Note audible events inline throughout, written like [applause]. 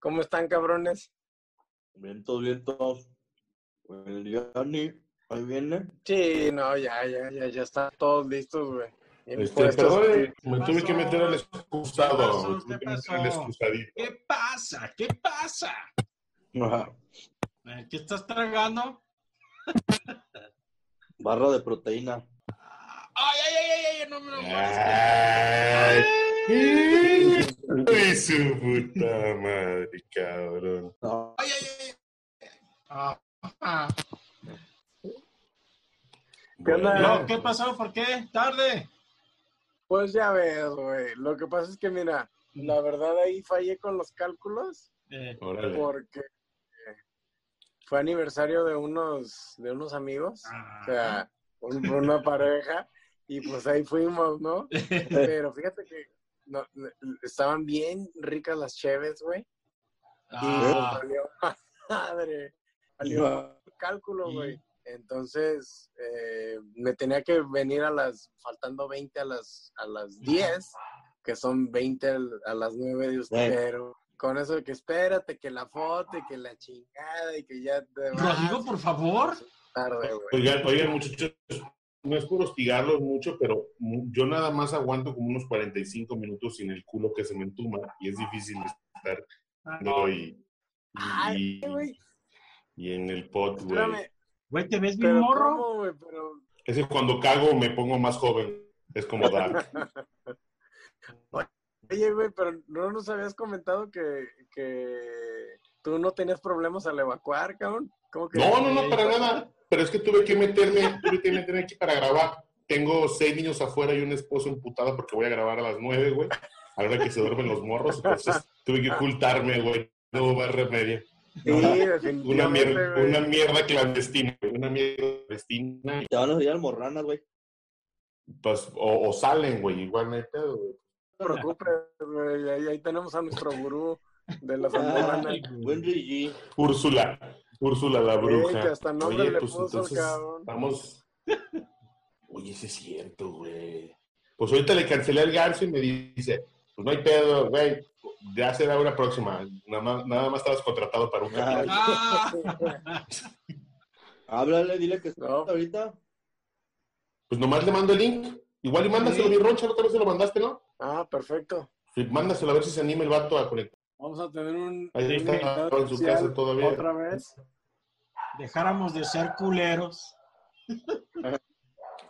¿Cómo están, cabrones? Bien, todos bien, todos. El Johnny, ahí viene. Sí, no, ya, ya, ya, ya están todos listos, güey. Este, perdón, me ¿Qué tuve pasó? que meter al ¿Qué excusado. pasó? me tuve ¿Qué que pasó? ¿Qué pasa? ¿Qué pasa? Ajá. Eh, ¿Qué estás tragando? [laughs] Barra de proteína. ¡Ay, ay, ay, ay! ay, No me lo Ay, ay, su puta madre, cabrón. No, ¡Ay, ay, ay! Ah, ah. ¿Qué onda? Bueno, No, ¿Qué pasó? ¿Por qué? ¿Tarde? Pues ya ves, güey. Lo que pasa es que, mira, la verdad ahí fallé con los cálculos Eh, porque eh, fue aniversario de unos, de unos amigos, o sea, un- una pareja, y pues ahí fuimos, ¿no? Pero fíjate que no, no, estaban bien ricas las cheves, güey. Y ah, pues valió [laughs] madre. Valió cálculo, Y- güey. Entonces, eh, me tenía que venir a las, faltando 20 a las, a las 10, que son 20 al- a las 9 de usted, pero con eso de que espérate, que la foto y que la chingada y que ya te vas. Rodrigo, por favor. tarde. Oigan, oigan, muchachos, no es por hostigarlos mucho, pero yo nada más aguanto como unos 45 minutos sin el culo que se me entuma y es difícil estar no, y, Ay, y, güey, y en el pot, güey. espérame. Güey, ¿te ves bien morro? ¿cómo, güey? Pero, Es que cuando cago me pongo más joven. Es como dark. [laughs] oye, güey, pero no nos habías comentado que, que tú no tenías problemas al evacuar, cabrón. ¿Cómo que? No, no, no, para nada. Pero es que tuve que meterme, tuve que meterme aquí para grabar. Tengo seis niños afuera y una esposa emputada porque voy a grabar a las nueve, güey. A la hora que se duermen los morros. Entonces tuve que ocultarme, güey. No hubo más remedio. Sí, Una mierda, güey. una mierda clandestina, güey, una mierda clandestina. te van a salir almorranas, güey. Pues, o, o salen, güey, igual no hay pedo, güey. No te preocupes, güey. Ahí, ahí tenemos a nuestro gurú de las Ah, almohadas. buen Rigi. Úrsula, Úrsula la bruja. que hasta nombre le pues puso, cabrón. vamos. Oye, ese es cierto, güey. Pues ahorita le cancelé al ganso y me dice, pues no hay pedo, güey. Ya será una próxima. Nada más, nada más estabas contratado para un capítulo. Ah, [laughs] Háblale, dile que está No. ahorita. Pues nomás le mando el link. Igual y mándaselo, Sí. mi roncha, otra vez se lo mandaste, ¿no? Ah, perfecto. Sí, mándaselo a ver si se anima el vato a conectar. Vamos a tener un, Ahí está, invitado en su casa todavía. Otra vez. dejáramos de ser culeros. [laughs]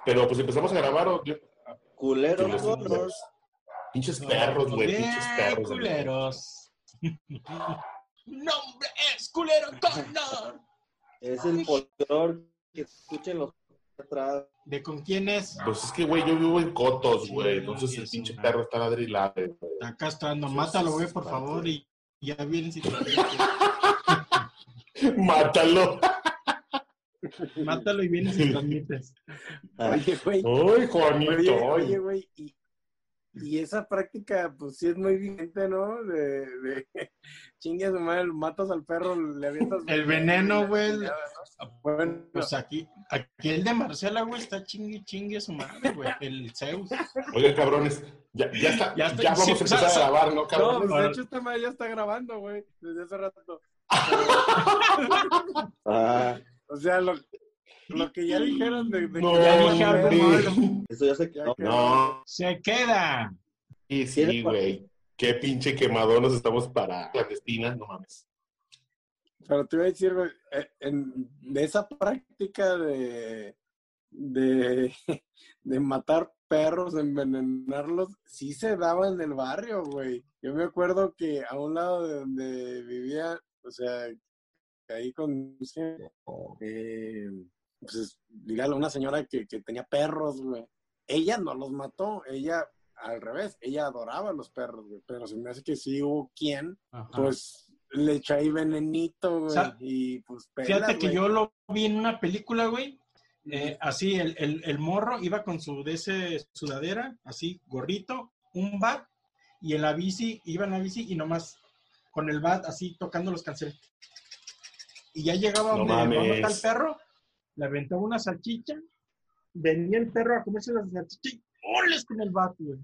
Pero pues empezamos a grabar o yo- Culeros Sí, los sonos. culeros. Pinches perros, güey, pinches perros. culeros. [laughs] Nombre es culero Connor. Es el folclor que escuchen los atrás. ¿De con quién es? Pues es que, güey, yo vivo en Cotos, güey. Sí, Entonces el pinche perro está ladrilado, güey. Está castrando. Sí, Mátalo, güey, por favor. Y ya vienes y te Mátalo. Mátalo y vienes y transmites. Oye, güey. Ay, Juanito. Oye, güey. Y, y esa práctica, pues sí es muy vigente, ¿no? De, de [laughs] chingue a su madre, matas al perro, le avientas. El veneno, güey. ¿no? Bueno, Pues aquí, aquí el de Marcela, güey, está chingue, chingue su madre, güey. El Zeus. Oigan, cabrones, ya, ya, está, Ya ya, está- vamos sí, a empezar a [laughs] grabar, ¿no, no, cabrones? pues de hecho esta madre ya está grabando, güey, desde hace rato. [laughs] ah, O sea, lo, lo que ya dijeron de, de No, que ya dije algo malo. eso ya se Ya quedó. que- No, Se queda. sí, sí, güey. Qué pinche quemador nos estamos para clandestina, no mames. Pero te iba a decir, güey, eh, en, de esa práctica de, de, [laughs] de matar perros, envenenarlos, sí se daba en el barrio, güey. Yo me acuerdo que a un lado de donde vivía, o sea, ahí con, eh, pues, dígale, una señora que, que tenía perros, güey. Ella no los mató, ella, al revés, ella adoraba a los perros, güey. Pero se me hace que sí hubo quien Ajá. pues le eché ahí venenito, güey. sea, y pues Fíjate que güey. yo lo vi en una película, güey. eh, así, el, el, el morro iba con su de ese sudadera, así, gorrito, un bat, y en la bici, iba en la bici y nomás con el bat así tocando los canceles. Y ya llegaba No donde a al mames. perro, le aventaba una salchicha venía el perro a comerse las salchichas y ¡oles con el vato, güey!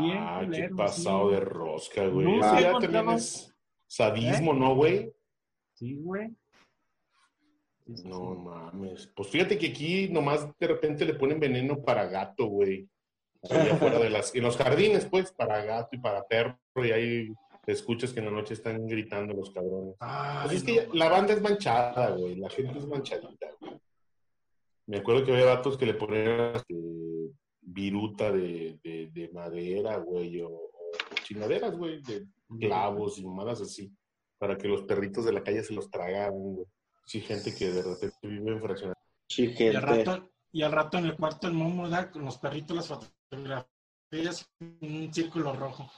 Bien Ah, qué pasado sí. de rosca, güey. No, Eso ya encontramos- también es sadismo, ¿no, güey? Sí, güey. Sí, sí, No mames. Pues fíjate que aquí nomás de repente le ponen veneno para gato, güey. Ahí afuera de las, en los jardines, pues, para gato y para perro, y ahí escuchas que en la noche están gritando los cabrones. Ay, Pues es no, que la banda es manchada, güey. La gente es manchadita, güey. Me acuerdo que había vatos que le ponían este, viruta de, de, de madera, güey, o, o chingaderas, güey, de clavos y mamadas así, para que los perritos de la calle se los tragaran, güey. Sí, gente que de repente vive en fraccionamiento. Sí, Y al, gente. rato, y al rato en el cuarto el momo da con los perritos las fotografías en un círculo rojo.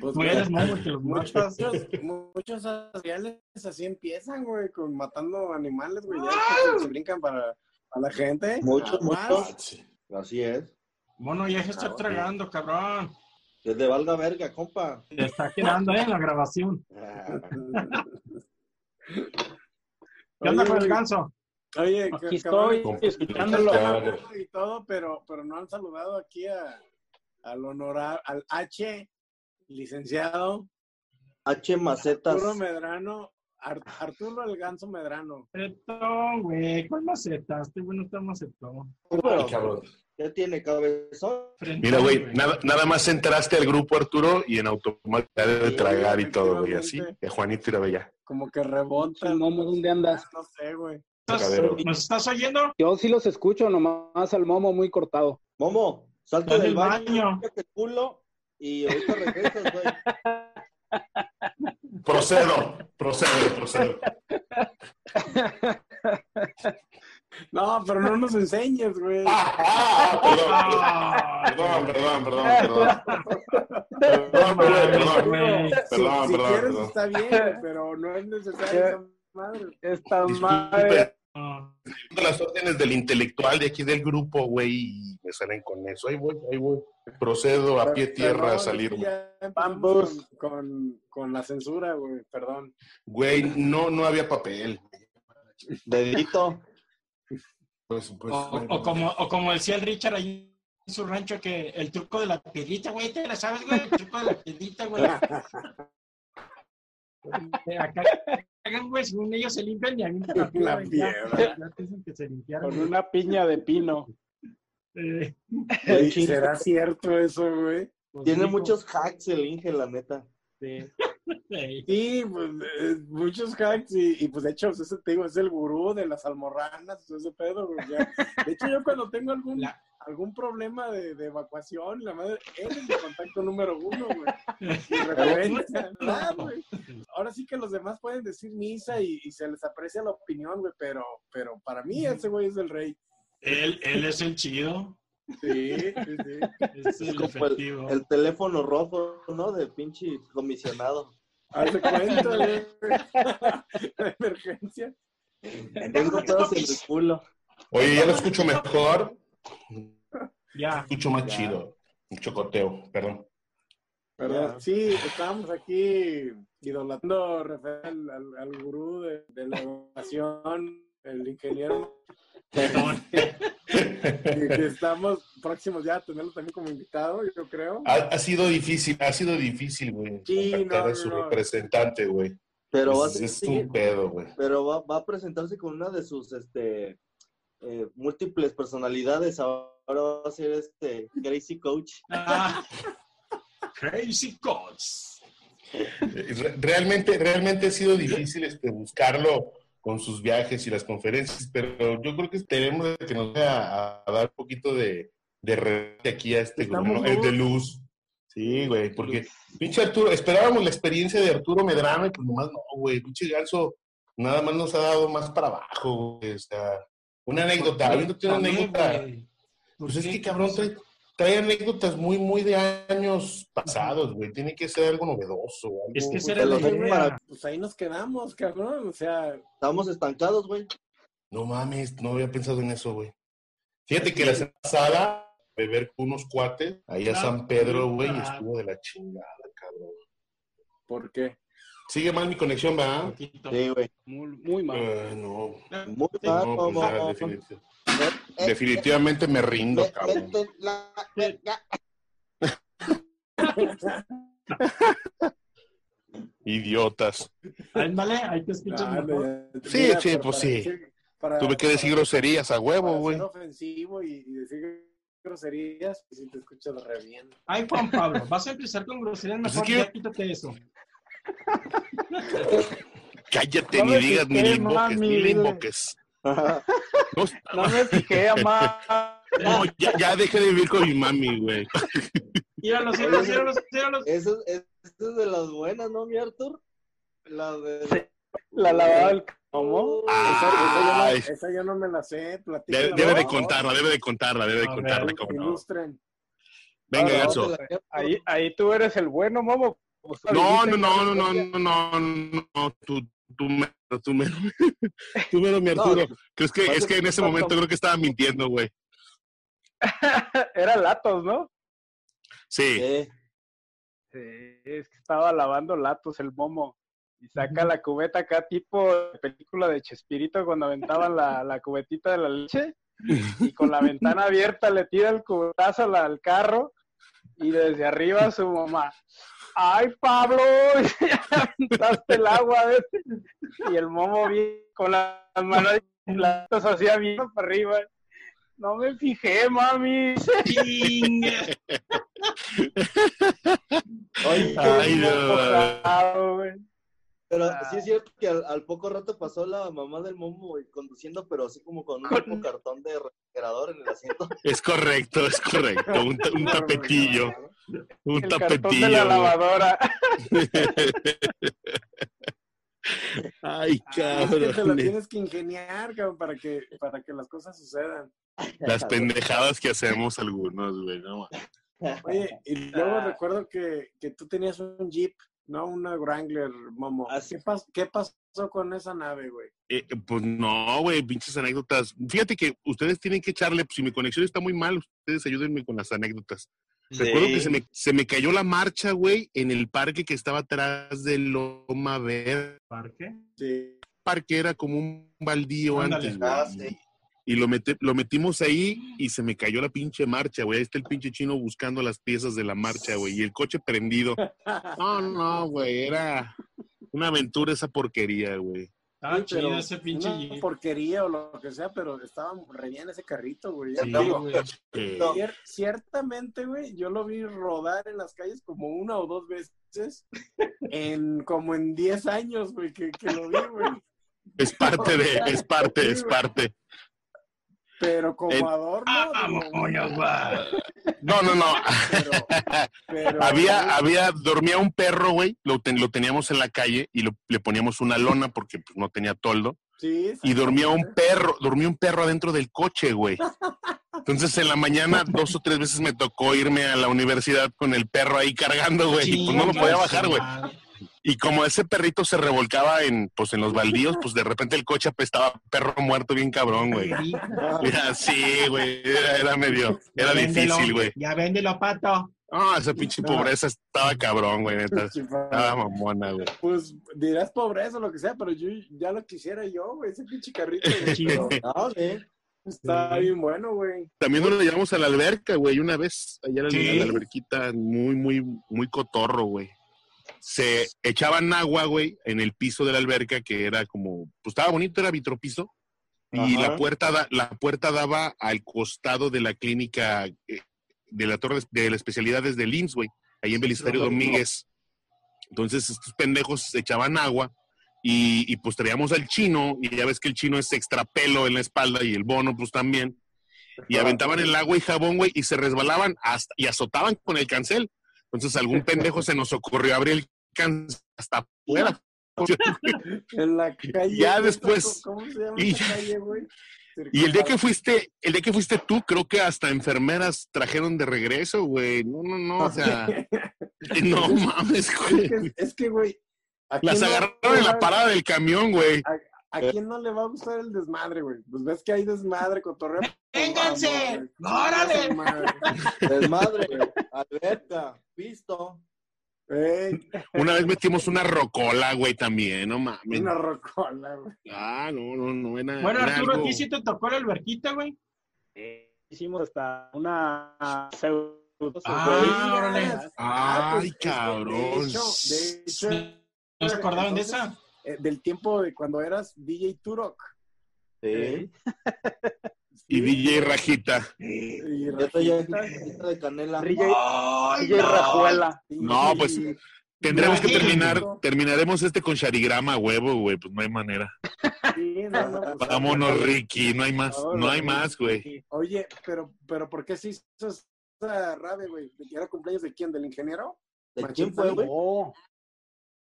Pues, güey, que los [laughs] muchos, muchos sociales así empiezan, güey, con matando animales, güey. Ya se brincan para, para la gente. Muchos, muchos. Ah, sí. Así es. Mono, ya se está Ah, tragando, cabrón. Te valga verga, compa. Te está quedando eh, en la grabación. ¿Qué onda con el ganso? Oye, Aquí estoy escuchándolo. Y todo, pero, pero no han saludado aquí a, al honorar, al H, licenciado H macetas. Arturo Medrano, Ar- Arturo el Ganso Medrano. Macetón, güey. ¿Cuál maceta? Este güey no está macetón. ¿Qué tiene, cabezón? Mira, güey, nada, nada más entraste al grupo Arturo y en automático de Sí, tragar y todo, güey, así. De Juanito y ya. Como que rebota. Momo, ¿dónde andas? No sé, güey. ¿Estás- Cagadero. ¿Nos estás oyendo? Yo sí los escucho, nomás al Momo muy cortado. Momo, Estás del del baño, el culo y ahorita regresas, güey. [laughs] Procedo, procedo, procedo. No, pero no nos enseñes, güey. Ah, ah, perdón, perdón, perdón, perdón, perdón. Perdón, güey, perdón. güey. Si, Perdón, si perdón, quieres perdón. está bien, pero no es necesario esa madre. Esta madre. Las órdenes del intelectual de aquí del grupo, güey, y me salen con eso. Ahí voy, ahí voy. Procedo a pie tierra a es que salir. ya empezamos Vamos. Con, con, la censura, güey, perdón. Güey, no, no había papel. Dedito. Pues, pues, O, bueno. o como, o como decía el Richard ahí en su rancho, que el truco de la piedrita, güey, ¿te la sabes, güey? El truco de la piedrita, güey. [laughs] Acá hagan, güey, según ellos se limpian y avientan la piedra. La y ya, piedra. Ya te dicen que se limpiaron. Con una piña de pino. Eh, Güey, ¿Será cierto eso, güey? pues, Tiene muchos hacks el Inge, la neta. Sí. Sí, pues eh, muchos hacks y, y, pues de hecho, ese te digo, es el gurú de las almorranas, ese pedo, güey. ya. De hecho, yo cuando tengo algún, La- algún problema de, de evacuación, la madre, él es mi contacto número uno, [laughs] güey. Ahora sí que los demás pueden decir misa y, y se les aprecia la opinión, güey, pero, pero para mí ese güey es el rey. Él, él es el chido. Sí, sí, sí. Es el Como el, efectivo. el teléfono rojo, ¿no? De pinche comisionado. Hazte cuenta, güey. La [laughs] emergencia. Tengo pedos en el culo. Oye, ya lo escucho mejor. Ya. Escucho más Ya. chido. Un chocoteo, perdón. Sí, estábamos aquí idolatrando al, al, al gurú de, de la educación, el ingeniero, que estamos próximos ya a tenerlo también como invitado, yo creo. Ha, ha sido difícil, ha sido difícil, güey. Sí, no, a su no, representante, güey. Pero va a Es, es seguir- un pedo, güey. pero va, va a presentarse con una de sus este eh, múltiples personalidades. Ahora va a ser este Crazy Coach. [laughs] Ah, crazy Coach. Re- Realmente, realmente ha sido difícil este, buscarlo con sus viajes y las conferencias, pero yo creo que tenemos que nos vaya a, dar un poquito de, de aquí a este grupo, ¿no? Es de luz. Sí, güey, porque pinche Arturo, esperábamos la experiencia de Arturo Medrano y pues nomás no, güey, pinche Ganso nada más nos ha dado más para abajo, güey, o sea, una anécdota, habiéndote una También, anécdota, pues es ¿Por que cabrón trae, trae anécdotas muy, muy de años pasados, güey, tiene que ser algo novedoso, algo, Es que pues, será lo la idea. para- Pues ahí nos quedamos, cabrón. O sea, Estamos estancados, güey. No mames, no había pensado en eso, güey. Fíjate que la semana pasada, beber con unos cuates, ahí a Ah, San Pedro, güey, y ah. estuvo de la chingada, cabrón. ¿por qué? Sigue mal mi conexión, ¿verdad? Sí, güey. Muy, muy mal. Eh, no, Muy mal, no, pues ya, Momo. definitiv- Eh, definitivamente me rindo, me- cabrón. Idiotas. Ándale, ahí te escuchas Ah, Sí, mira, sí, pero pues para sí. decir- para- Tuve que decir para- groserías a para huevo, güey. ofensivo y, y decir groserías, pues si te escuchas re bien. Ay, Juan Pablo, vas a empezar con groserías, Pues mejor es que- ya quítate eso. [laughs] Cállate, No ni digas, ni fijé, le invoques, mami, ni invoques. No, No me fijé, mamá. no, ya, ya deje de vivir con mi mami, güey. Míralos, míralos, míralos, míralos. Eso, es- eso es de las buenas, ¿no, mi Arthur? La de... Sí. La lavaba el ¿Cómo? Esa, esa yo no, esa yo no me la sé. Debe, debe de contarla, debe de contarla, debe de contarla, ver, cómo no. Ilustren. Venga, Ahora, Ganso. Ahí, ahí tú eres el bueno, Momo. No, no, no, no, no, no, no, no, no, tú, tú mero, tú mero, [laughs] tú mero, mi Arturo. ¿Crees que, es que en ese momento creo que estaba mintiendo, güey. [laughs] Era Latos, ¿no? Sí, Sí. Sí, es que estaba lavando Latos el Momo. Y saca la cubeta acá, tipo de película de Chespirito, cuando aventaban la, la cubetita de la leche. [laughs] Y con la ventana abierta le tira el cubetazo al, al carro. Y desde arriba su mamá. ¡Ay, Pablo! Ya [laughs] aventaste el agua. ¿ves? Y el Momo bien con las manos las hacía bien para arriba. No me fijé, mami. Oye, Ay, no. Pero Ah. sí es cierto que al, al poco rato pasó la mamá del Momo conduciendo, pero así como con un Con- cartón de refrigerador en el asiento. [laughs] es correcto, es correcto. Un, un [laughs] tapetillo, un El cartón de tapetillo. la lavadora. [laughs] Ay, Ah, es que te lo cabrón. tienes que ingeniar, cabrón, para que, para que las cosas sucedan. Las pendejadas que hacemos algunos, güey. No, Oye, y luego Ah. recuerdo que, que tú tenías un Jeep, ¿no? Una Wrangler, Momo. ¿Qué, pas- ¿Qué pasó con esa nave, güey? Eh, pues no, güey, pinches anécdotas. Fíjate que ustedes tienen que echarle, si mi conexión está muy mal, ustedes ayúdenme con las anécdotas. Recuerdo que se me, se me cayó la marcha, güey, en el parque que estaba atrás de Loma Verde. ¿Parque? Sí. parque era como un baldío Ándale. antes, güey. Ah, sí. Y lo, mete- lo metimos ahí y se me cayó la pinche marcha, güey. Ahí está el pinche chino buscando las piezas de la marcha, güey. Y el coche prendido. [laughs] No, no, güey. Era una aventura esa porquería, güey. Estaba Sí, chido ese pinche una Jeep. porquería o lo que sea, pero estaba re bien ese carrito, güey. Sí, No, güey. No. Cier- ciertamente, güey, yo lo vi rodar en las calles como una o dos veces en como en 10 años, güey, que, que lo vi, güey. es parte de, es parte, es parte. Pero como En- adorno. Ah. No, no, no. pero, pero- había, había, dormía un perro, güey. Lo, ten- lo teníamos en la calle y lo- le poníamos una lona porque pues, no tenía toldo. Sí, y dormía un perro, dormía un perro adentro del coche, güey. Entonces en la mañana [laughs] dos o tres veces me tocó irme a la universidad con el perro ahí cargando, güey. Y pues no lo podía bajar, güey. Y como ese perrito se revolcaba en, pues en los baldíos, pues de repente el coche apestaba a perro muerto bien cabrón, güey. Mira, sí, güey, era, era medio, era Ya véndelo, difícil, güey. Ya véndelo, pato. Ah, esa pinche pobreza estaba cabrón, güey, neta. Estaba mamona, güey. Pues dirás pobreza o lo que sea, pero yo ya lo quisiera yo, güey, ese pinche carrito. güey, No, [laughs] sí. Está Sí. bien bueno, güey. También nos lo llevamos a la alberca, güey, una vez, allá en la- ¿Sí? la alberquita, muy, muy, muy cotorro, güey. Se echaban agua, güey, en el piso de la alberca, que era como, pues estaba bonito, era vitropiso, y Ajá. la puerta, da- la puerta daba al costado de la clínica eh, de la torre de las especialidades del IMSS, güey, ahí en Belisario Ajá. Domínguez. Entonces estos pendejos se echaban agua y, y pues traíamos al chino, y ya ves que el chino es extrapelo en la espalda y el bono pues también y aventaban el agua y jabón, güey, y se resbalaban hasta, y azotaban con el cancel. Entonces algún [laughs] pendejo se nos ocurrió abrir el hasta afuera. [laughs] [laughs] En la calle. Ya ¿cómo- después- ¿Cómo se llama y- esa calle, güey? Y el día que fuiste, el día que fuiste tú, creo que hasta enfermeras trajeron de regreso, güey. No, no, no, o sea, no [laughs] mames, Es güey. que, es que, güey. ¿a Las no agarraron en la parada del camión, güey. ¿A quién no le va a gustar el desmadre, güey? Pues ves que hay desmadre, cotorreo. ¡Vénganse! Güey. ¡Órale! Desmadre, alberca, pisto. Una vez metimos una rocola, güey, también, no mames. una rocola, güey. Ah, no, no, no, era, Bueno, era Arturo, ¿a ti sí te tocó la alberquita, güey? Eh, hicimos hasta una pseudo. Ah, órale. Ah, pues, Ay, es que cabrón. De hecho, de hecho, ¿No se acordaban de esa? eh, del tiempo de cuando eras DJ Turok. Sí. Y DJ Rajita. Ya Rajita. de canela. DJ, ¡Ay, DJ no! Rajuela. No, pues, Tendremos que terminar, terminaremos este con Sharigrama, huevo, güey, pues no hay manera. Sí, no, no, Vámonos, Ricky, no hay más, No, hay más, güey. Oye, pero, pero ¿por qué se hizo esa rave, güey? ¿Era cumpleaños de quién? ¿Del ingeniero? ¿De quién fue, güey? No,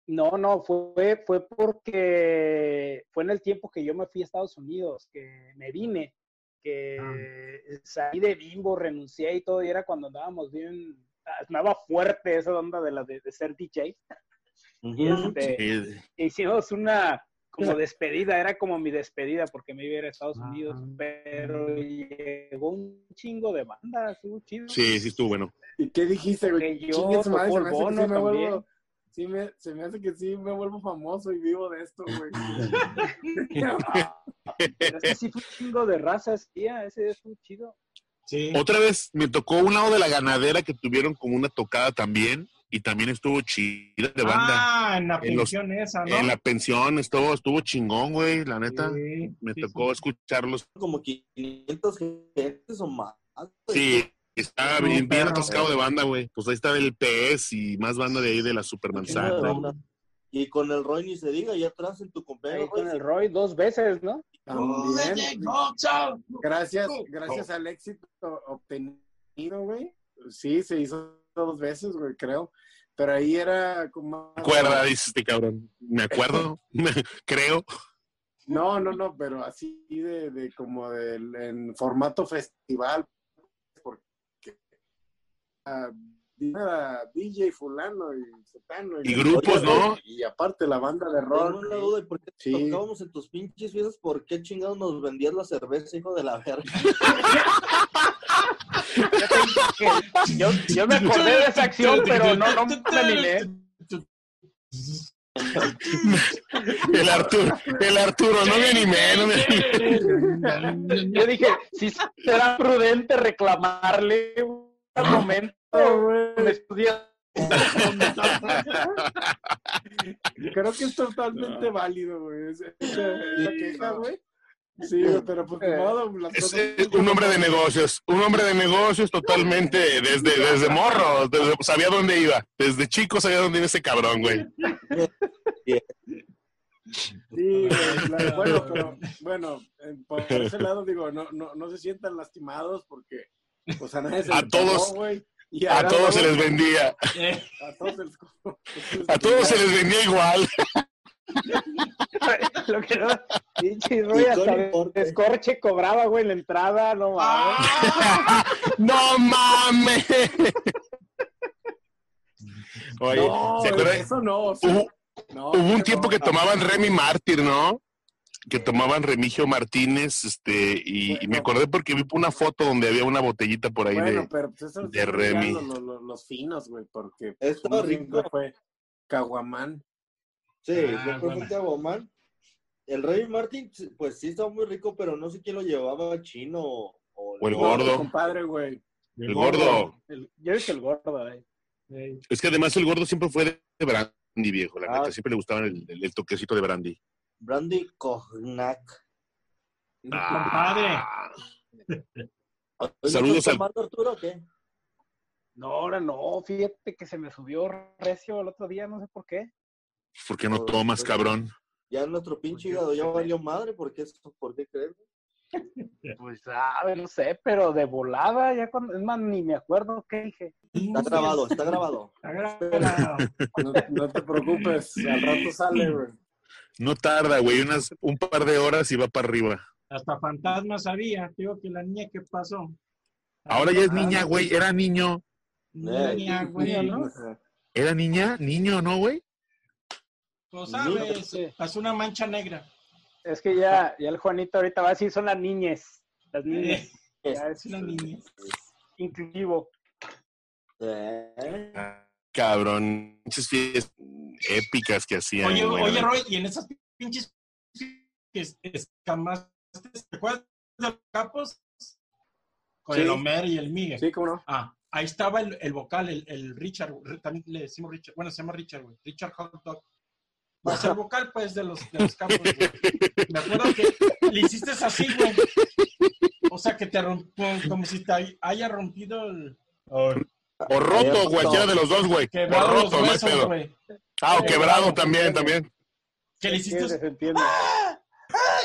no, no, fue, fue porque fue en el tiempo que yo me fui a Estados Unidos, que me vine, que Ah. salí de Bimbo, renuncié y todo, y era cuando andábamos bien, andaba fuerte esa onda de la de, de ser DJ. Y este, Sí, hicimos una como despedida, era como mi despedida porque me iba a ir a Estados Ah. Unidos, pero llegó un chingo de bandas, estuvo chido. sí, sí estuvo bueno. ¿Y qué dijiste, güey? Que yo tocó el bono también. vuelvo- sí me- se me hace que sí me vuelvo famoso y vivo de esto, güey. Pero es que sí fue un chingo de raza ese día, ese día estuvo chido. Sí. Otra vez me tocó un lado de la ganadera que tuvieron como una tocada también y también estuvo chida de banda. Ah, en la En los- pensión esa, ¿no? En la pensión estuvo, estuvo chingón, güey, la neta. Sí, Me sí, tocó sí. escucharlos. Como 500 gentes o más. güey. Sí, está No, bien, bien atascado de banda, güey. Pues ahí está el PS y más banda de ahí de la de banda. Y con el Roy ni se diga, allá atrás en tu Ahí cumpleaños. con Roy, el Roy dos veces, ¿no? También. Gracias, gracias al éxito obtenido, güey. Sí, se hizo dos veces, güey, creo. Pero ahí era como... ¿Me acuerda? Dice este cabrón. Me acuerdo, [laughs] creo. No, no, no, pero así de, de como del, en formato festival, era DJ fulano y Zetano. Y grupos, ¿no? Y aparte la banda de Tengo rock. una duda, ¿y por qué Sí. tocábamos en tus pinches fiestas? ¿Por qué chingados nos vendías la cerveza, hijo de la verga? [laughs] Yo, yo me acordé de esa acción, pero no, no me animé. El Arturo, el Arturo, no me animé, no me animé. Yo dije, si será prudente reclamarle momento. me estudia- Creo que es totalmente válido, güey. Esa, esa- esa queja, güey. Sí, pero pues de modo, las Es, cosas- es un hombre de negocios, un hombre de negocios totalmente desde, desde morro, desde- sabía dónde iba, desde chico sabía dónde iba ese cabrón, güey. Sí, güey, claro. bueno, pero bueno, eh, por ese lado digo, no, no, no se sientan lastimados porque pues a nadie se [laughs] A todos-. Y A todos se les vendía, [laughs] Eh, A todos se les, a todos se les vendía igual. [laughs] Lo que no, pinche Roy hasta con importe. escorche cobraba, güey, la entrada, no mames. ¡No mames! Oye, No, ¿se acuerdan? eso no. o sea, Hubo, no, hubo un no. tiempo que tomaban Remy Mártir, ¿no? Que tomaban Remigio Martínez, este, y, y me acordé porque vi una foto donde había una botellita por ahí Bueno, de... pero pues eso de ya Remy. Los, los- los- los finos, güey, porque Está uno rico. fue Caguamán. Sí, Ah, siempre fue bueno. un Caguamán. El Rey Martin, pues sí estaba muy rico, pero no sé quién lo llevaba, chino o, O el gordo. Compadre, güey. El gordo. El- yo dije el gordo, eh. eh, Es que además el gordo siempre fue de, brandy, viejo, la Ah. neta. Siempre le gustaba el, el- el toquecito de brandy. Brandy Cognac. Compadre. Ah, ¿Hoy Saludos estás al- Arturo, o qué? No, ahora no, fíjate que se me subió recio el otro día, no sé por qué. ¿Por qué no tomas, cabrón? Ya nuestro pinche hígado ya valió madre, ¿por qué, ¿por qué crees? [laughs] Pues, sabe, no sé, pero de volada, ya cuando, es más, ni me acuerdo qué dije. Está grabado, está grabado. Está grabado. [laughs] No, no te preocupes, al rato sale, güey. No tarda, güey, unas, un par de horas y va para arriba. Hasta fantasma sabía. Digo que la niña que pasó. Ahora ya es niña, güey. Era niño. Niña, güey. ¿no? Era niña, niño, ¿no, güey? Tú sabes, pasó una mancha negra. Es que ya, ya el Juanito ahorita va a decir, son las niñes. Las niñas. Eh, [laughs] Ya es es una niña. inclusivo. Eh, cabrón. Muchas fiestas épicas que hacían. Oye, oye, Roy, y en esas pinches que es- escamaste, ¿te acuerdas de los capos? Con Sí. el Homer y el Miguel. Sí, cómo no. Ah, ahí estaba el, el vocal, el, el Richard, también le decimos Richard, bueno, se llama Richard, güey, Richard Hot Dog. Pues el vocal, pues, de los, de los capos, güey. Me acuerdo que le hiciste así, güey. O sea, que te rompió, como si te hay- haya rompido el... O roto, cualquiera de los dos, güey. O roto, no hay pedo. Ah, o Quebrado, también, también. Que le Sí, hiciste... se entiende.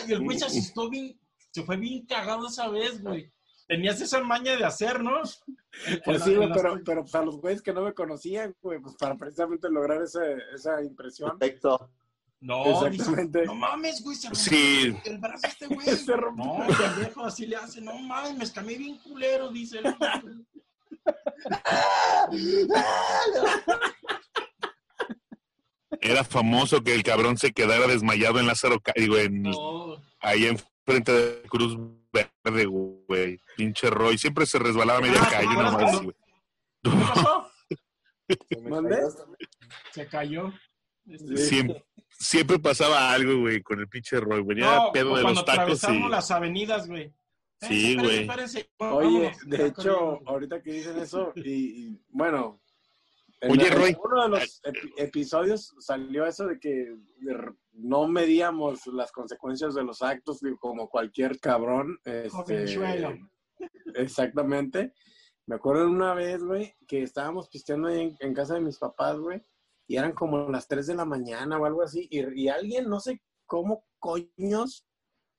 Y el güey se asustó bien, se fue bien cagado esa vez, güey. Tenías esa maña de hacer, ¿no? Pues sí, güey, pero, pero para los güeyes que no me conocían, güey, pues para precisamente lograr ese, esa impresión. Perfecto. No, dice, Exactamente. no mames, güey, se rompió Sí. el brazo este güey. [laughs] Se rompió. No, pendejo, así le hace. No mames, me escamé bien culero, dice él. Era famoso que el cabrón se quedara desmayado en Lázaro, digo, en, No. ahí enfrente de Cruz Verde, güey. Pinche Roy. Siempre se resbalaba media Ah, calle, ¿te una acuerdas madre cuando- así, güey. ¿Qué pasó? ¿Mande? Se cayó. Este. Siempre, siempre pasaba algo, güey, con el pinche Roy. Venía No, pedo de cuando los tacos y... atravesamos las avenidas, güey. Sí, güey. Oye, vámonos, de hecho, ahorita que dicen eso, y, y, bueno, en Oye, la- Roy. en uno de los epi- episodios salió eso de que no medíamos las consecuencias de los actos digo, como cualquier cabrón. Este, exactamente. Me acuerdo una vez, güey, que estábamos pisteando ahí en, en casa de mis papás, güey, y eran como las 3 de la mañana o algo así, y, y alguien, no sé cómo coños,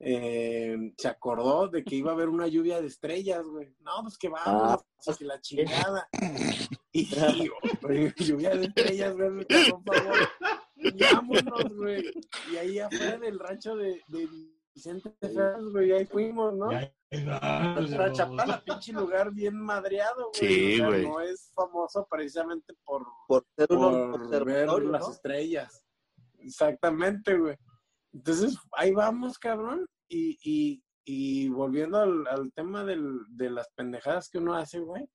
eh, se acordó de que iba a haber una lluvia de estrellas, güey. No, pues que vamos, que la chingada. Y, y, güey, lluvia de estrellas, güey, por favor. Y vámonos, güey. Y ahí afuera del rancho de, de Vicente Fernández, güey, ahí fuimos, ¿no? Nuestra Chapala, pinche lugar bien madreado, güey. Sí, O sea, güey. No es famoso precisamente por, Por ser por ver observatorio, las ¿no? estrellas. Exactamente, güey. Entonces, ahí vamos, cabrón. Y, y, y volviendo al, al tema del, de las pendejadas que uno hace, güey.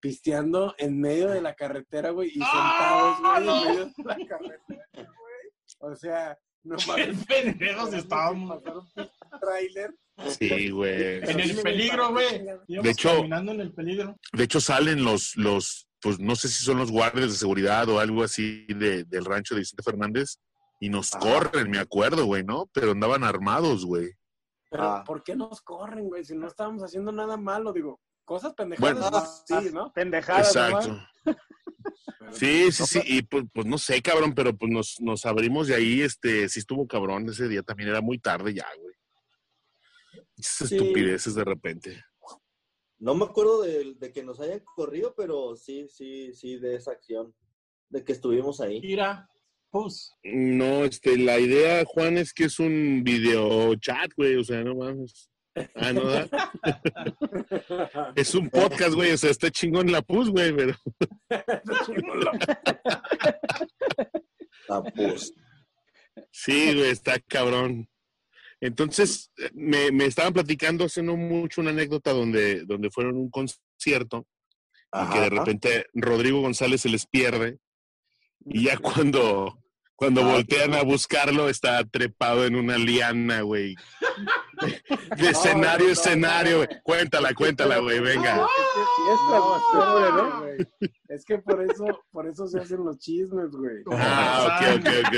Pisteando en medio de la carretera, güey, y ¡Ah, sentados, güey, no! en medio de la carretera, güey. O sea, no Qué mames. pendejos estábamos. Tráiler. Sí, güey. En el peligro, güey. De hecho- caminando en el peligro. De hecho, salen los, los, pues no sé si son los guardias de seguridad o algo así de- del rancho de Vicente Fernández y nos corren, me acuerdo, güey, ¿no? Pero andaban armados, güey. Pero, Ah. ¿por qué nos corren, güey? Si no estábamos haciendo nada malo, digo, cosas pendejadas, Bueno. pues, sí, ¿no? Pendejadas, Exacto. nomás. Pero, Sí, sí, sí, y pues, pues no sé, cabrón, pero pues nos, nos abrimos de ahí, este, sí estuvo cabrón ese día, también era muy tarde ya, güey. Esas Sí. estupideces de repente. No me acuerdo de, de que nos hayan corrido, pero sí, sí, sí, de esa acción. De que estuvimos ahí. Mira, pues. No, este, la idea, Juan, es que es un video chat, güey, o sea, no mames. Ah, no, [laughs] es un podcast, güey, o sea, está chingón la pus, güey, pero Ah, pues. sí, güey, está cabrón. Entonces, me, me estaban platicando hace no mucho una anécdota donde, donde fueron a un concierto y que de Ajá. repente Rodrigo González se les pierde y ya cuando, cuando Ah, voltean a buscarlo está trepado en una liana, güey. [laughs] De escenario a escenario, no, güey. Cuéntala, cuéntala, güey, venga. No, espérate, güey. Es que por eso, por eso se hacen los chismes, güey. Ah, ok, ok,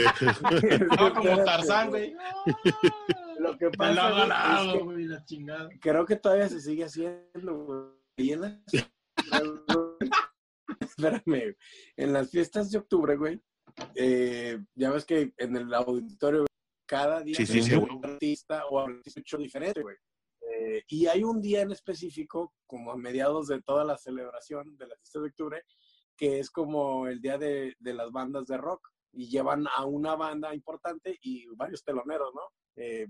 ok. [laughs] No, como Tarzán, güey. Lo que lo pasa es que güey, la chingada. creo que todavía se sigue haciendo, güey. Y en las... [laughs] Espérame, güey. en las fiestas de octubre, güey, eh, ya ves que en el auditorio cada día Sí, sí, es sí, un güey. artista o artista diferente, güey. Eh, y hay un día en específico, como a mediados de toda la celebración de la fiesta de octubre, que es como el día de, de las bandas de rock. Y llevan a una banda importante y varios teloneros, ¿no? Eh,